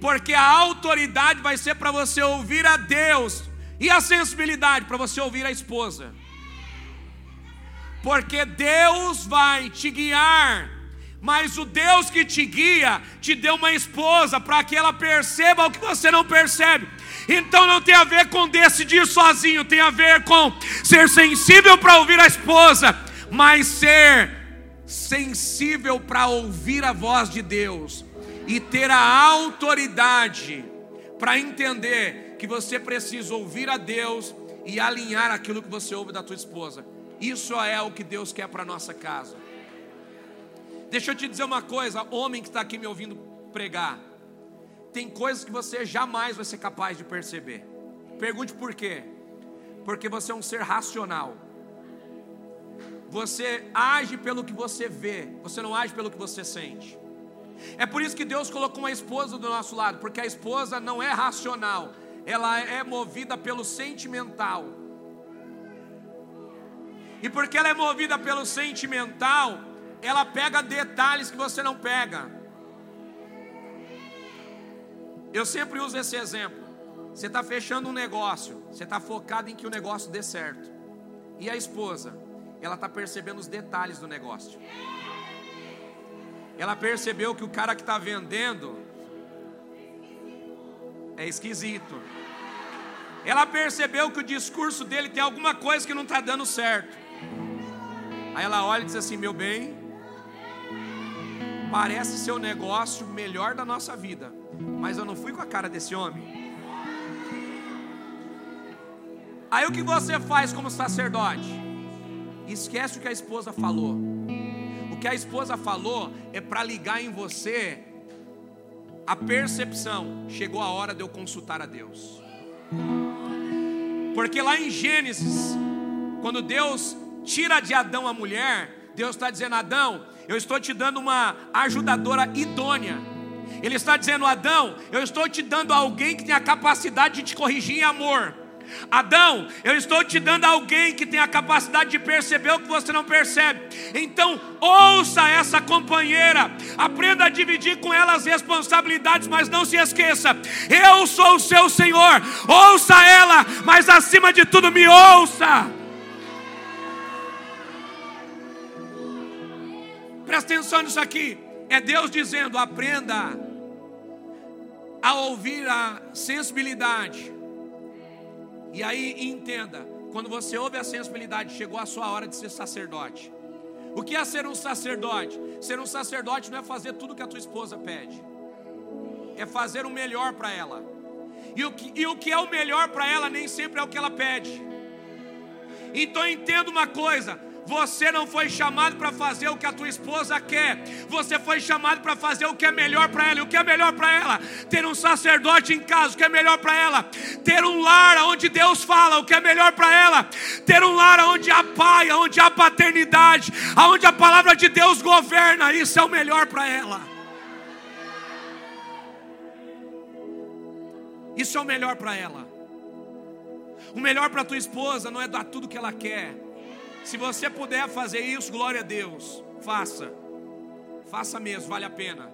Porque a autoridade vai ser para você ouvir a Deus, e a sensibilidade para você ouvir a esposa. Porque Deus vai te guiar mas o Deus que te guia te deu uma esposa para que ela perceba o que você não percebe. Então não tem a ver com decidir sozinho, tem a ver com ser sensível para ouvir a esposa, mas ser sensível para ouvir a voz de Deus e ter a autoridade para entender que você precisa ouvir a Deus e alinhar aquilo que você ouve da tua esposa. Isso é o que Deus quer para nossa casa. Deixa eu te dizer uma coisa, homem que está aqui me ouvindo pregar. Tem coisas que você jamais vai ser capaz de perceber. Pergunte por quê? Porque você é um ser racional. Você age pelo que você vê, você não age pelo que você sente. É por isso que Deus colocou uma esposa do nosso lado, porque a esposa não é racional, ela é movida pelo sentimental. E porque ela é movida pelo sentimental, ela pega detalhes que você não pega. Eu sempre uso esse exemplo. Você está fechando um negócio, você está focado em que o negócio dê certo. E a esposa, ela está percebendo os detalhes do negócio. Ela percebeu que o cara que está vendendo é esquisito. Ela percebeu que o discurso dele tem alguma coisa que não está dando certo. Aí ela olha e diz assim: Meu bem, parece ser o negócio melhor da nossa vida, mas eu não fui com a cara desse homem. Aí o que você faz como sacerdote? Esquece o que a esposa falou. O que a esposa falou é para ligar em você a percepção. Chegou a hora de eu consultar a Deus. Porque lá em Gênesis, quando Deus tira de Adão a mulher, Deus está dizendo: Adão, eu estou te dando uma ajudadora idônea. Ele está dizendo, Adão, eu estou te dando alguém que tem a capacidade de te corrigir em amor. Adão, eu estou te dando alguém que tem a capacidade de perceber o que você não percebe. Então, ouça essa companheira, aprenda a dividir com ela as responsabilidades, mas não se esqueça: eu sou o seu Senhor. Ouça ela, mas acima de tudo, me ouça. Presta atenção nisso aqui. É Deus dizendo: aprenda a ouvir a sensibilidade. E aí entenda: quando você ouve a sensibilidade, chegou a sua hora de ser sacerdote. O que é ser um sacerdote? Ser um sacerdote não é fazer tudo que a tua esposa pede, é fazer o melhor para ela. E o, que, e o que é o melhor para ela nem sempre é o que ela pede. Então entenda uma coisa: você não foi chamado para fazer o que a tua esposa quer. Você foi chamado para fazer o que é melhor para ela. E o que é melhor para ela? Ter um sacerdote em casa, o que é melhor para ela? Ter um lar onde Deus fala, o que é melhor para ela? Ter um lar onde há pai, onde há paternidade, onde a palavra de Deus governa. Isso é o melhor para ela. Isso é o melhor para ela. O melhor para tua esposa não é dar tudo que ela quer se você puder fazer isso, glória a Deus, faça. Faça mesmo, vale a pena.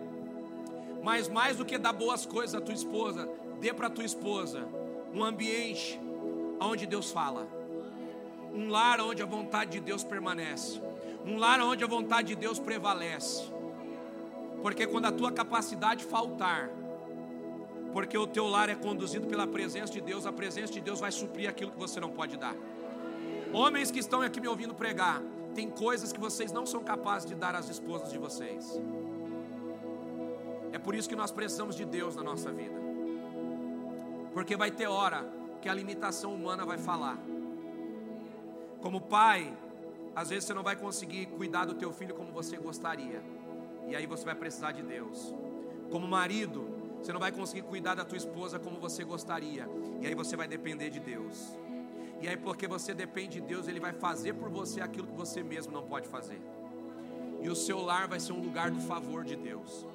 Mas mais do que dar boas coisas à tua esposa, dê para tua esposa um ambiente onde Deus fala. Um lar onde a vontade de Deus permanece. Um lar onde a vontade de Deus prevalece. Porque quando a tua capacidade faltar, porque o teu lar é conduzido pela presença de Deus, a presença de Deus vai suprir aquilo que você não pode dar. Homens que estão aqui me ouvindo pregar, tem coisas que vocês não são capazes de dar às esposas de vocês. É por isso que nós precisamos de Deus na nossa vida. Porque vai ter hora que a limitação humana vai falar. Como pai, às vezes você não vai conseguir cuidar do teu filho como você gostaria. E aí você vai precisar de Deus. Como marido, você não vai conseguir cuidar da tua esposa como você gostaria. E aí você vai depender de Deus. E aí porque você depende de Deus, ele vai fazer por você aquilo que você mesmo não pode fazer. E o seu lar vai ser um lugar do favor de Deus.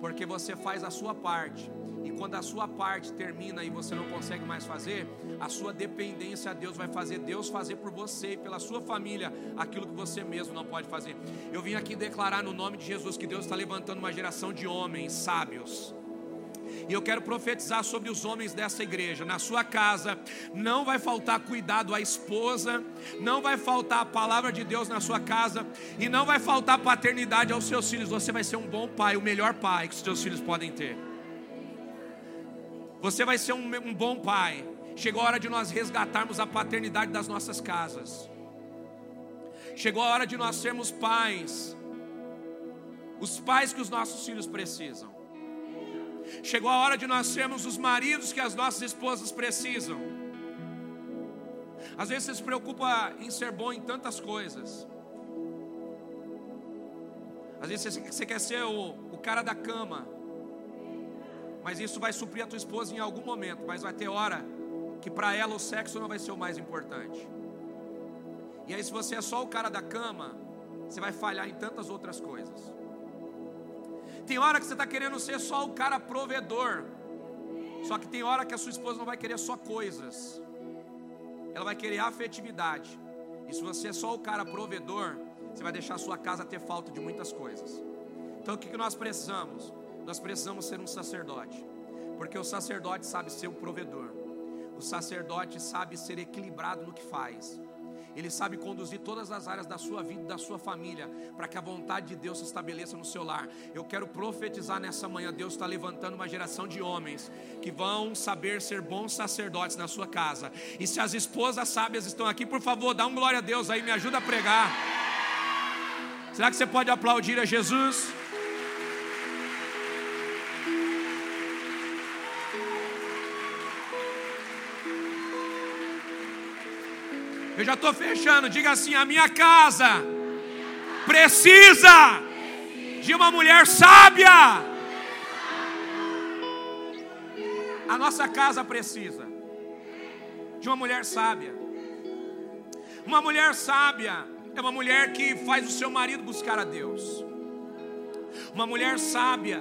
Porque você faz a sua parte e quando a sua parte termina e você não consegue mais fazer, a sua dependência a Deus vai fazer Deus fazer por você e pela sua família aquilo que você mesmo não pode fazer. Eu vim aqui declarar no nome de Jesus que Deus está levantando uma geração de homens sábios e eu quero profetizar sobre os homens dessa igreja. Na sua casa não vai faltar cuidado à esposa, não vai faltar a palavra de Deus na sua casa e não vai faltar paternidade aos seus filhos. Você vai ser um bom pai, o melhor pai que os seus filhos podem ter. Você vai ser um, um bom pai. Chegou a hora de nós resgatarmos a paternidade das nossas casas. Chegou a hora de nós sermos pais. Os pais que os nossos filhos precisam. Chegou a hora de nós sermos os maridos que as nossas esposas precisam. Às vezes você se preocupa em ser bom em tantas coisas. Às vezes você quer ser o, o cara da cama. Mas isso vai suprir a tua esposa em algum momento. Mas vai ter hora que para ela o sexo não vai ser o mais importante. E aí, se você é só o cara da cama, você vai falhar em tantas outras coisas. Tem hora que você está querendo ser só o cara provedor. Só que tem hora que a sua esposa não vai querer só coisas. Ela vai querer afetividade. E se você é só o cara provedor, você vai deixar a sua casa ter falta de muitas coisas. Então o que nós precisamos? Nós precisamos ser um sacerdote, porque o sacerdote sabe ser o provedor, o sacerdote sabe ser equilibrado no que faz, ele sabe conduzir todas as áreas da sua vida, da sua família, para que a vontade de Deus se estabeleça no seu lar. Eu quero profetizar nessa manhã: Deus está levantando uma geração de homens que vão saber ser bons sacerdotes na sua casa. E se as esposas sábias estão aqui, por favor, dá um glória a Deus aí, me ajuda a pregar. Será que você pode aplaudir a Jesus? Eu já estou fechando. Diga assim: a minha casa precisa de uma mulher sábia. A nossa casa precisa de uma mulher sábia. Uma mulher sábia é uma mulher que faz o seu marido buscar a Deus. Uma mulher sábia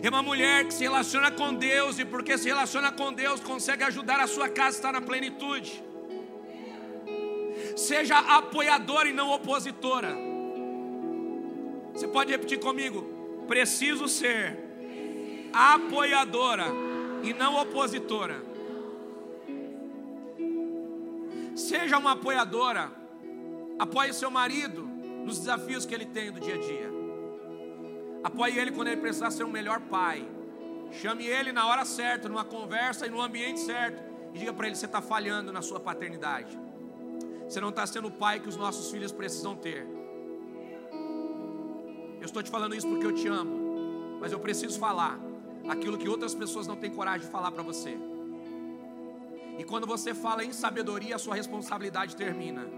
é uma mulher que se relaciona com Deus e porque se relaciona com Deus consegue ajudar a sua casa a estar na plenitude. Seja apoiadora e não opositora. Você pode repetir comigo? Preciso ser apoiadora e não opositora. Seja uma apoiadora. Apoie seu marido nos desafios que ele tem do dia a dia. Apoie ele quando ele precisar ser um melhor pai. Chame ele na hora certa, numa conversa e no ambiente certo. E diga para ele: você está falhando na sua paternidade. Você não está sendo o pai que os nossos filhos precisam ter. Eu estou te falando isso porque eu te amo, mas eu preciso falar aquilo que outras pessoas não têm coragem de falar para você. E quando você fala em sabedoria, a sua responsabilidade termina.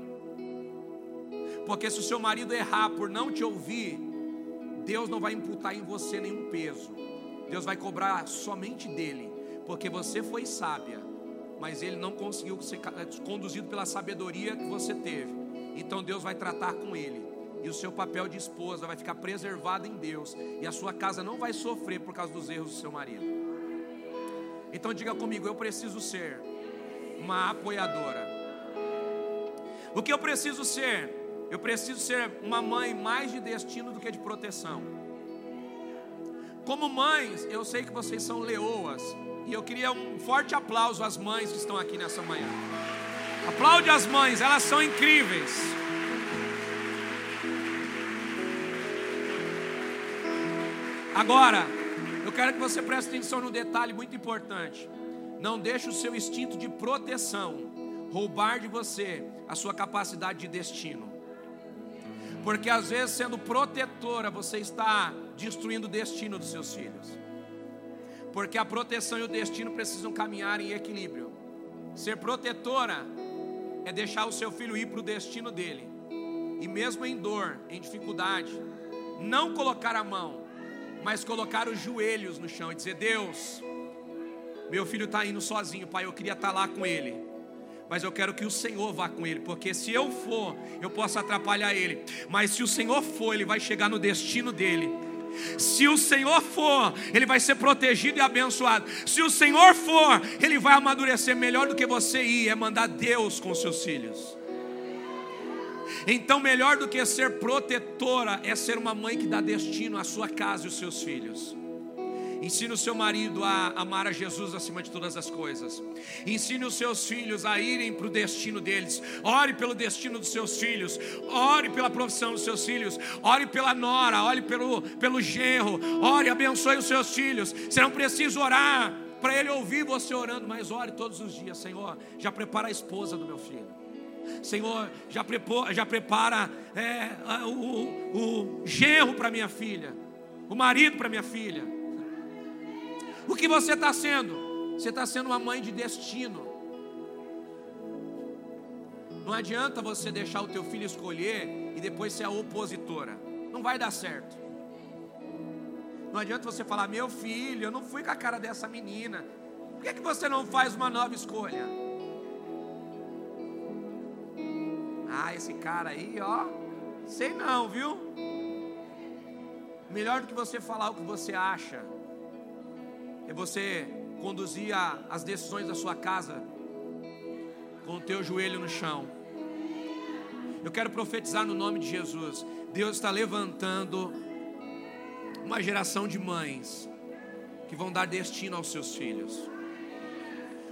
Porque se o seu marido errar por não te ouvir, Deus não vai imputar em você nenhum peso. Deus vai cobrar somente dele, porque você foi sábia mas ele não conseguiu ser conduzido pela sabedoria que você teve. Então Deus vai tratar com ele. E o seu papel de esposa vai ficar preservado em Deus. E a sua casa não vai sofrer por causa dos erros do seu marido. Então diga comigo: eu preciso ser uma apoiadora. O que eu preciso ser? Eu preciso ser uma mãe mais de destino do que de proteção. Como mães, eu sei que vocês são leoas, e eu queria um forte aplauso às mães que estão aqui nessa manhã. Aplaude as mães, elas são incríveis. Agora, eu quero que você preste atenção no detalhe muito importante. Não deixe o seu instinto de proteção roubar de você a sua capacidade de destino. Porque às vezes, sendo protetora, você está destruindo o destino dos seus filhos. Porque a proteção e o destino precisam caminhar em equilíbrio. Ser protetora é deixar o seu filho ir para o destino dele. E mesmo em dor, em dificuldade, não colocar a mão, mas colocar os joelhos no chão e dizer: Deus, meu filho está indo sozinho, pai. Eu queria estar tá lá com ele, mas eu quero que o Senhor vá com ele, porque se eu for, eu posso atrapalhar ele, mas se o Senhor for, ele vai chegar no destino dele. Se o Senhor for, ele vai ser protegido e abençoado. Se o Senhor for, ele vai amadurecer melhor do que você ir, é mandar Deus com seus filhos. Então, melhor do que ser protetora é ser uma mãe que dá destino à sua casa e os seus filhos. Ensine o seu marido a amar a Jesus acima de todas as coisas. Ensine os seus filhos a irem para o destino deles. Ore pelo destino dos seus filhos. Ore pela profissão dos seus filhos. Ore pela nora. Ore pelo, pelo genro. Ore, abençoe os seus filhos. Você não precisa orar para ele ouvir você orando, mas ore todos os dias. Senhor, já prepara a esposa do meu filho. Senhor, já, prepara, já prepara é, o, o genro para minha filha, o marido para minha filha. O que você está sendo? Você está sendo uma mãe de destino. Não adianta você deixar o teu filho escolher e depois ser a opositora. Não vai dar certo. Não adianta você falar, meu filho, eu não fui com a cara dessa menina. Por que, que você não faz uma nova escolha? Ah, esse cara aí, ó, sei não, viu? Melhor do que você falar o que você acha, é você conduzir as decisões da sua casa com o teu joelho no chão. Eu quero profetizar no nome de Jesus. Deus está levantando uma geração de mães que vão dar destino aos seus filhos.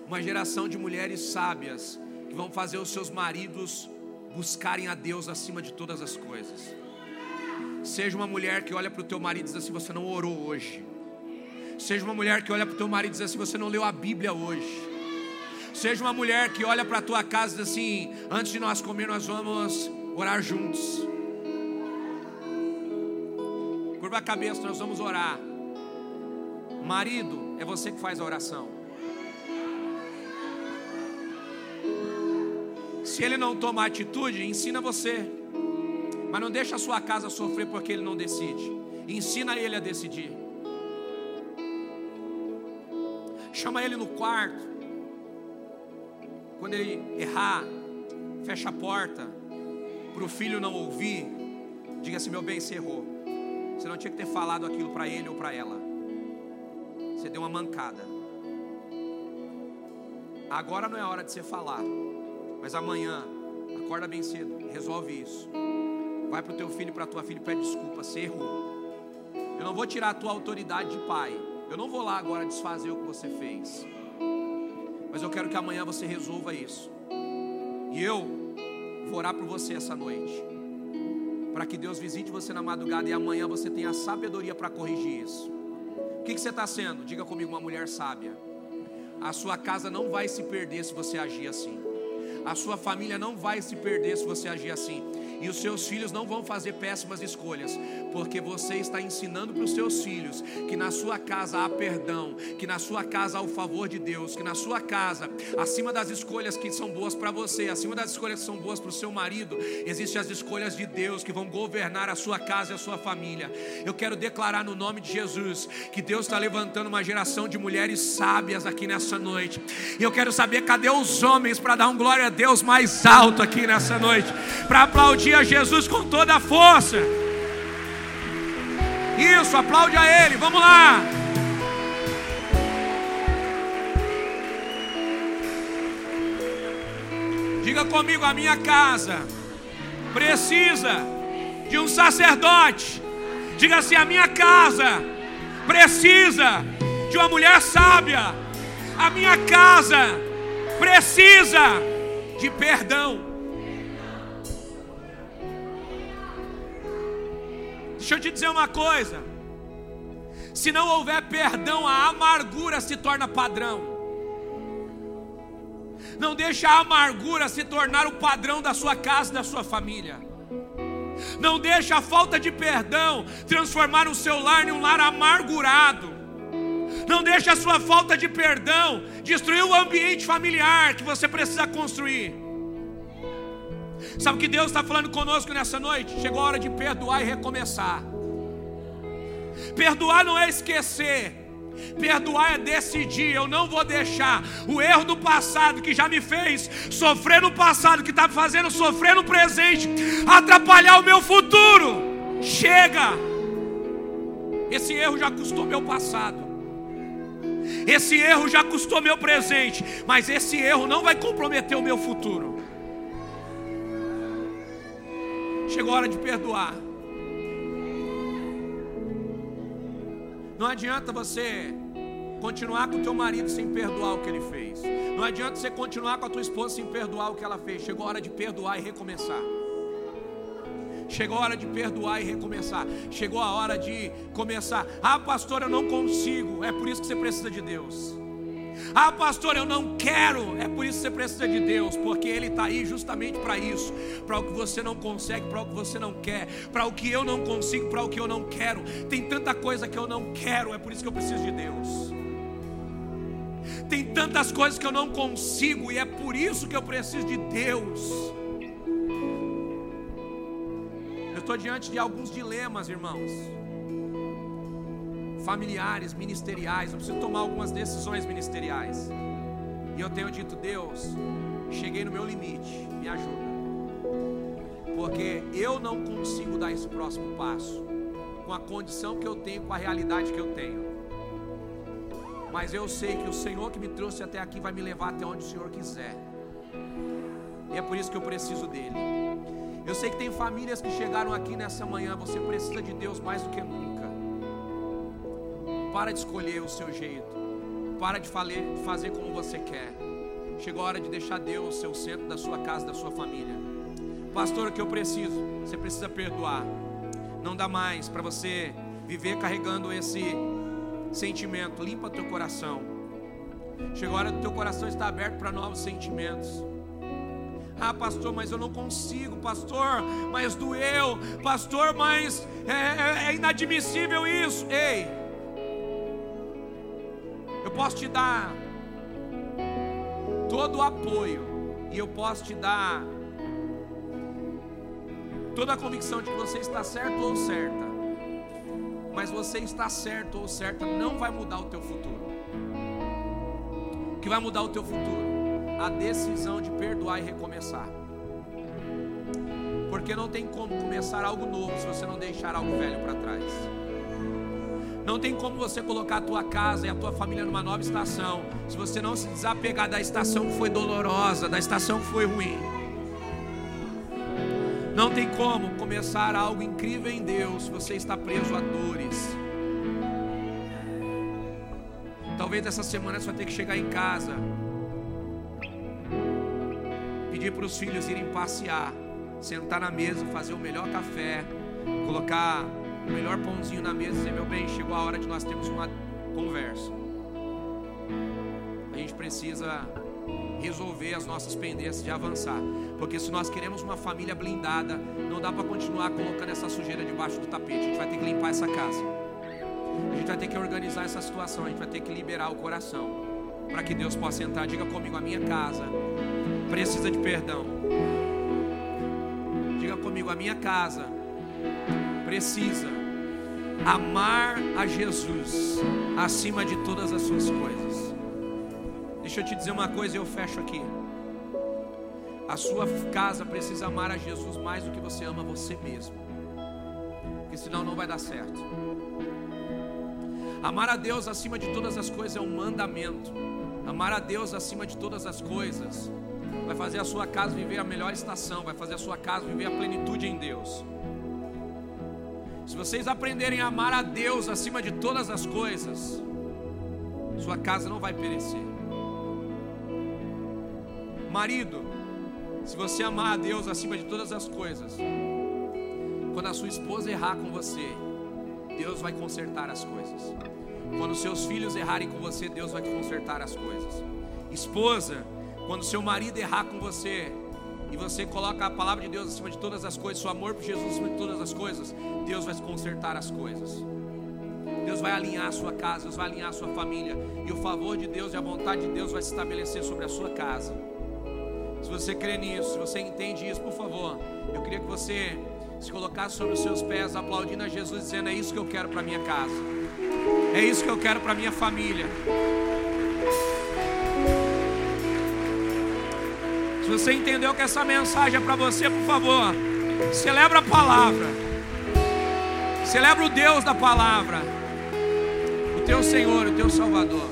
Uma geração de mulheres sábias que vão fazer os seus maridos buscarem a Deus acima de todas as coisas. Seja uma mulher que olha para o teu marido e diz assim: Você não orou hoje. Seja uma mulher que olha para o teu marido e diz assim: Você não leu a Bíblia hoje. Seja uma mulher que olha para a tua casa e diz assim: Antes de nós comer, nós vamos orar juntos. Curva a cabeça, nós vamos orar. Marido, é você que faz a oração. Se ele não tomar atitude, ensina você. Mas não deixa a sua casa sofrer porque ele não decide. Ensina ele a decidir. Chama ele no quarto. Quando ele errar, fecha a porta para o filho não ouvir. Diga assim: meu bem, você errou. Você não tinha que ter falado aquilo para ele ou para ela. Você deu uma mancada. Agora não é hora de você falar. Mas amanhã, acorda bem cedo, resolve isso. Vai para o teu filho, para a tua filha, pede desculpa, você errou. Eu não vou tirar a tua autoridade de pai. Eu não vou lá agora desfazer o que você fez. Mas eu quero que amanhã você resolva isso. E eu vou orar por você essa noite. Para que Deus visite você na madrugada e amanhã você tenha a sabedoria para corrigir isso. O que, que você está sendo? Diga comigo, uma mulher sábia. A sua casa não vai se perder se você agir assim. A sua família não vai se perder se você agir assim. E os seus filhos não vão fazer péssimas escolhas, porque você está ensinando para os seus filhos que na sua casa há perdão, que na sua casa há o favor de Deus, que na sua casa, acima das escolhas que são boas para você, acima das escolhas que são boas para o seu marido, existem as escolhas de Deus que vão governar a sua casa e a sua família. Eu quero declarar no nome de Jesus que Deus está levantando uma geração de mulheres sábias aqui nessa noite. E eu quero saber cadê os homens para dar um glória a Deus mais alto aqui nessa noite, para aplaudir a Jesus com toda a força. Isso, aplaude a Ele, vamos lá. Diga comigo, a minha casa precisa de um sacerdote. Diga assim: a minha casa precisa de uma mulher sábia. A minha casa precisa de perdão. Deixa eu te dizer uma coisa: se não houver perdão, a amargura se torna padrão. Não deixa a amargura se tornar o padrão da sua casa, da sua família. Não deixa a falta de perdão transformar o seu lar em um lar amargurado. Não deixe a sua falta de perdão destruir o ambiente familiar que você precisa construir. Sabe o que Deus está falando conosco nessa noite? Chegou a hora de perdoar e recomeçar. Perdoar não é esquecer. Perdoar é decidir. Eu não vou deixar o erro do passado que já me fez sofrer no passado, que está me fazendo sofrer no presente, atrapalhar o meu futuro. Chega! Esse erro já custou meu passado. Esse erro já custou meu presente, mas esse erro não vai comprometer o meu futuro. Chegou a hora de perdoar. Não adianta você continuar com o teu marido sem perdoar o que ele fez. Não adianta você continuar com a tua esposa sem perdoar o que ela fez. Chegou a hora de perdoar e recomeçar. Chegou a hora de perdoar e recomeçar. Chegou a hora de começar. Ah, pastor, eu não consigo. É por isso que você precisa de Deus. Ah, pastor, eu não quero. É por isso que você precisa de Deus, porque Ele está aí justamente para isso, para o que você não consegue, para o que você não quer, para o que eu não consigo, para o que eu não quero. Tem tanta coisa que eu não quero, é por isso que eu preciso de Deus. Tem tantas coisas que eu não consigo, e é por isso que eu preciso de Deus. Eu estou diante de alguns dilemas, irmãos familiares, ministeriais, eu preciso tomar algumas decisões ministeriais. E eu tenho dito, Deus, cheguei no meu limite, me ajuda. Porque eu não consigo dar esse próximo passo com a condição que eu tenho, com a realidade que eu tenho. Mas eu sei que o Senhor que me trouxe até aqui vai me levar até onde o Senhor quiser. E é por isso que eu preciso dele. Eu sei que tem famílias que chegaram aqui nessa manhã, você precisa de Deus mais do que nunca. Para de escolher o seu jeito. Para de fazer como você quer. Chegou a hora de deixar Deus ser o centro da sua casa, da sua família. Pastor, o que eu preciso? Você precisa perdoar. Não dá mais para você viver carregando esse sentimento. Limpa teu coração. Chegou a hora do teu coração estar aberto para novos sentimentos. Ah, pastor, mas eu não consigo, pastor, mas doeu, pastor, mas é, é, é inadmissível isso. Ei, posso te dar todo o apoio e eu posso te dar toda a convicção de que você está certo ou certa. Mas você está certo ou certa não vai mudar o teu futuro. O que vai mudar o teu futuro? A decisão de perdoar e recomeçar. Porque não tem como começar algo novo se você não deixar algo velho para trás. Não tem como você colocar a tua casa e a tua família numa nova estação, se você não se desapegar da estação que foi dolorosa, da estação que foi ruim. Não tem como começar algo incrível em Deus se você está preso a dores. Talvez essa semana você vai ter que chegar em casa, pedir para os filhos irem passear, sentar na mesa, fazer o melhor café, colocar o melhor pãozinho na mesa e dizer: Meu bem, chegou a hora de nós termos uma conversa. A gente precisa resolver as nossas pendências de avançar. Porque se nós queremos uma família blindada, não dá para continuar colocando essa sujeira debaixo do tapete. A gente vai ter que limpar essa casa. A gente vai ter que organizar essa situação. A gente vai ter que liberar o coração. Para que Deus possa entrar. Diga comigo: a minha casa precisa de perdão. Diga comigo: a minha casa precisa amar a Jesus acima de todas as suas coisas. Deixa eu te dizer uma coisa e eu fecho aqui. A sua casa precisa amar a Jesus mais do que você ama você mesmo. Porque senão não vai dar certo. Amar a Deus acima de todas as coisas é um mandamento. Amar a Deus acima de todas as coisas vai fazer a sua casa viver a melhor estação, vai fazer a sua casa viver a plenitude em Deus. Se vocês aprenderem a amar a Deus acima de todas as coisas, sua casa não vai perecer. Marido, se você amar a Deus acima de todas as coisas, quando a sua esposa errar com você, Deus vai consertar as coisas. Quando seus filhos errarem com você, Deus vai consertar as coisas. Esposa, quando seu marido errar com você, e você coloca a palavra de Deus acima de todas as coisas, seu amor por Jesus acima de todas as coisas, Deus vai consertar as coisas. Deus vai alinhar a sua casa, Deus vai alinhar a sua família. E o favor de Deus e a vontade de Deus vai se estabelecer sobre a sua casa. Se você crê nisso, se você entende isso, por favor, eu queria que você se colocasse sobre os seus pés, aplaudindo a Jesus, dizendo: É isso que eu quero para minha casa, é isso que eu quero para minha família. Se você entendeu que essa mensagem é para você, por favor, celebra a palavra, celebra o Deus da palavra, o teu Senhor, o teu Salvador.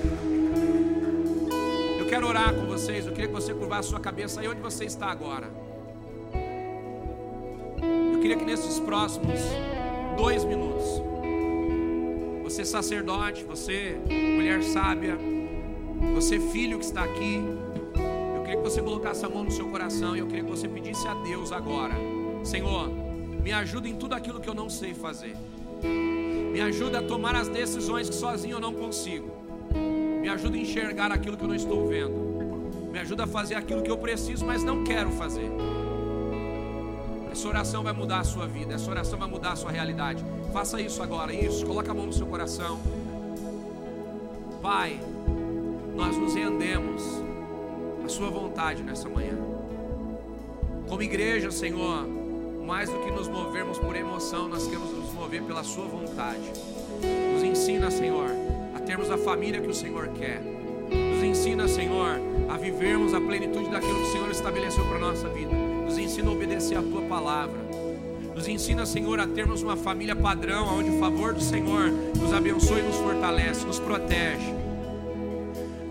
Eu quero orar com vocês, eu queria que você curvasse a sua cabeça aí onde você está agora. Eu queria que nesses próximos dois minutos, você sacerdote, você mulher sábia, você filho que está aqui, queria que você colocasse a mão no seu coração e eu queria que você pedisse a Deus agora: Senhor, me ajuda em tudo aquilo que eu não sei fazer. Me ajuda a tomar as decisões que sozinho eu não consigo. Me ajuda a enxergar aquilo que eu não estou vendo. Me ajuda a fazer aquilo que eu preciso, mas não quero fazer. Essa oração vai mudar a sua vida, essa oração vai mudar a sua realidade. Faça isso agora, isso. Coloca a mão no seu coração. Pai, nós nos rendemos a Sua vontade nessa manhã. Como igreja, Senhor, mais do que nos movermos por emoção, nós queremos nos mover pela Sua vontade. Nos ensina, Senhor, a termos a família que o Senhor quer. Nos ensina, Senhor, a vivermos a plenitude daquilo que o Senhor estabeleceu para a nossa vida. Nos ensina a obedecer a Tua palavra. Nos ensina, Senhor, a termos uma família padrão, onde o favor do Senhor nos abençoe e nos fortalece, nos protege.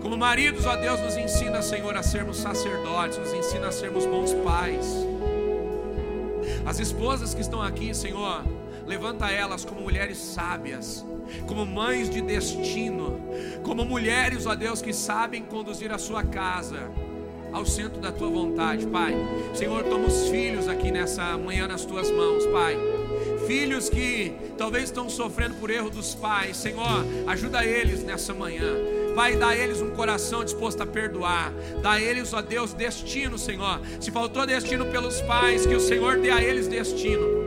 Como maridos, ó Deus, nos ensina, Senhor, a sermos sacerdotes, nos ensina a sermos bons pais. As esposas que estão aqui, Senhor, levanta elas como mulheres sábias, como mães de destino, como mulheres, ó Deus, que sabem conduzir a sua casa ao centro da tua vontade, Pai. Senhor, toma os filhos aqui nessa manhã nas tuas mãos, Pai. Filhos que talvez estão sofrendo por erro dos pais, Senhor, ajuda eles nessa manhã. Pai, dá a eles um coração disposto a perdoar. Dá a eles, ó Deus, destino, Senhor. Se faltou destino pelos pais, que o Senhor dê a eles destino.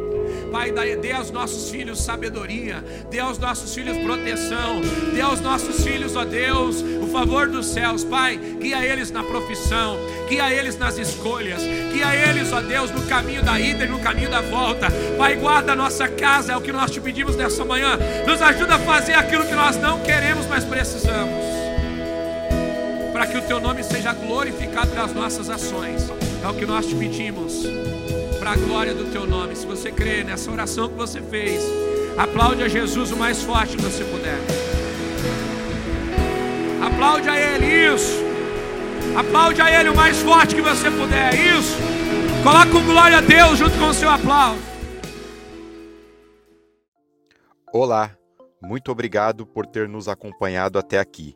Pai, dê aos nossos filhos sabedoria, dê aos nossos filhos proteção, dê aos nossos filhos, ó Deus, o favor dos céus, Pai, guia eles na profissão, guia eles nas escolhas, guia eles, ó Deus, no caminho da ida e no caminho da volta. Pai, guarda a nossa casa, é o que nós te pedimos nessa manhã. Nos ajuda a fazer aquilo que nós não queremos, mas precisamos para que o teu nome seja glorificado nas nossas ações. É o que nós te pedimos, para a glória do teu nome. Se você crê nessa oração que você fez, aplaude a Jesus o mais forte que você puder. Aplaude a Ele, isso. Aplaude a Ele o mais forte que você puder, isso. Coloque com glória a Deus junto com o seu aplauso. Olá, muito obrigado por ter nos acompanhado até aqui.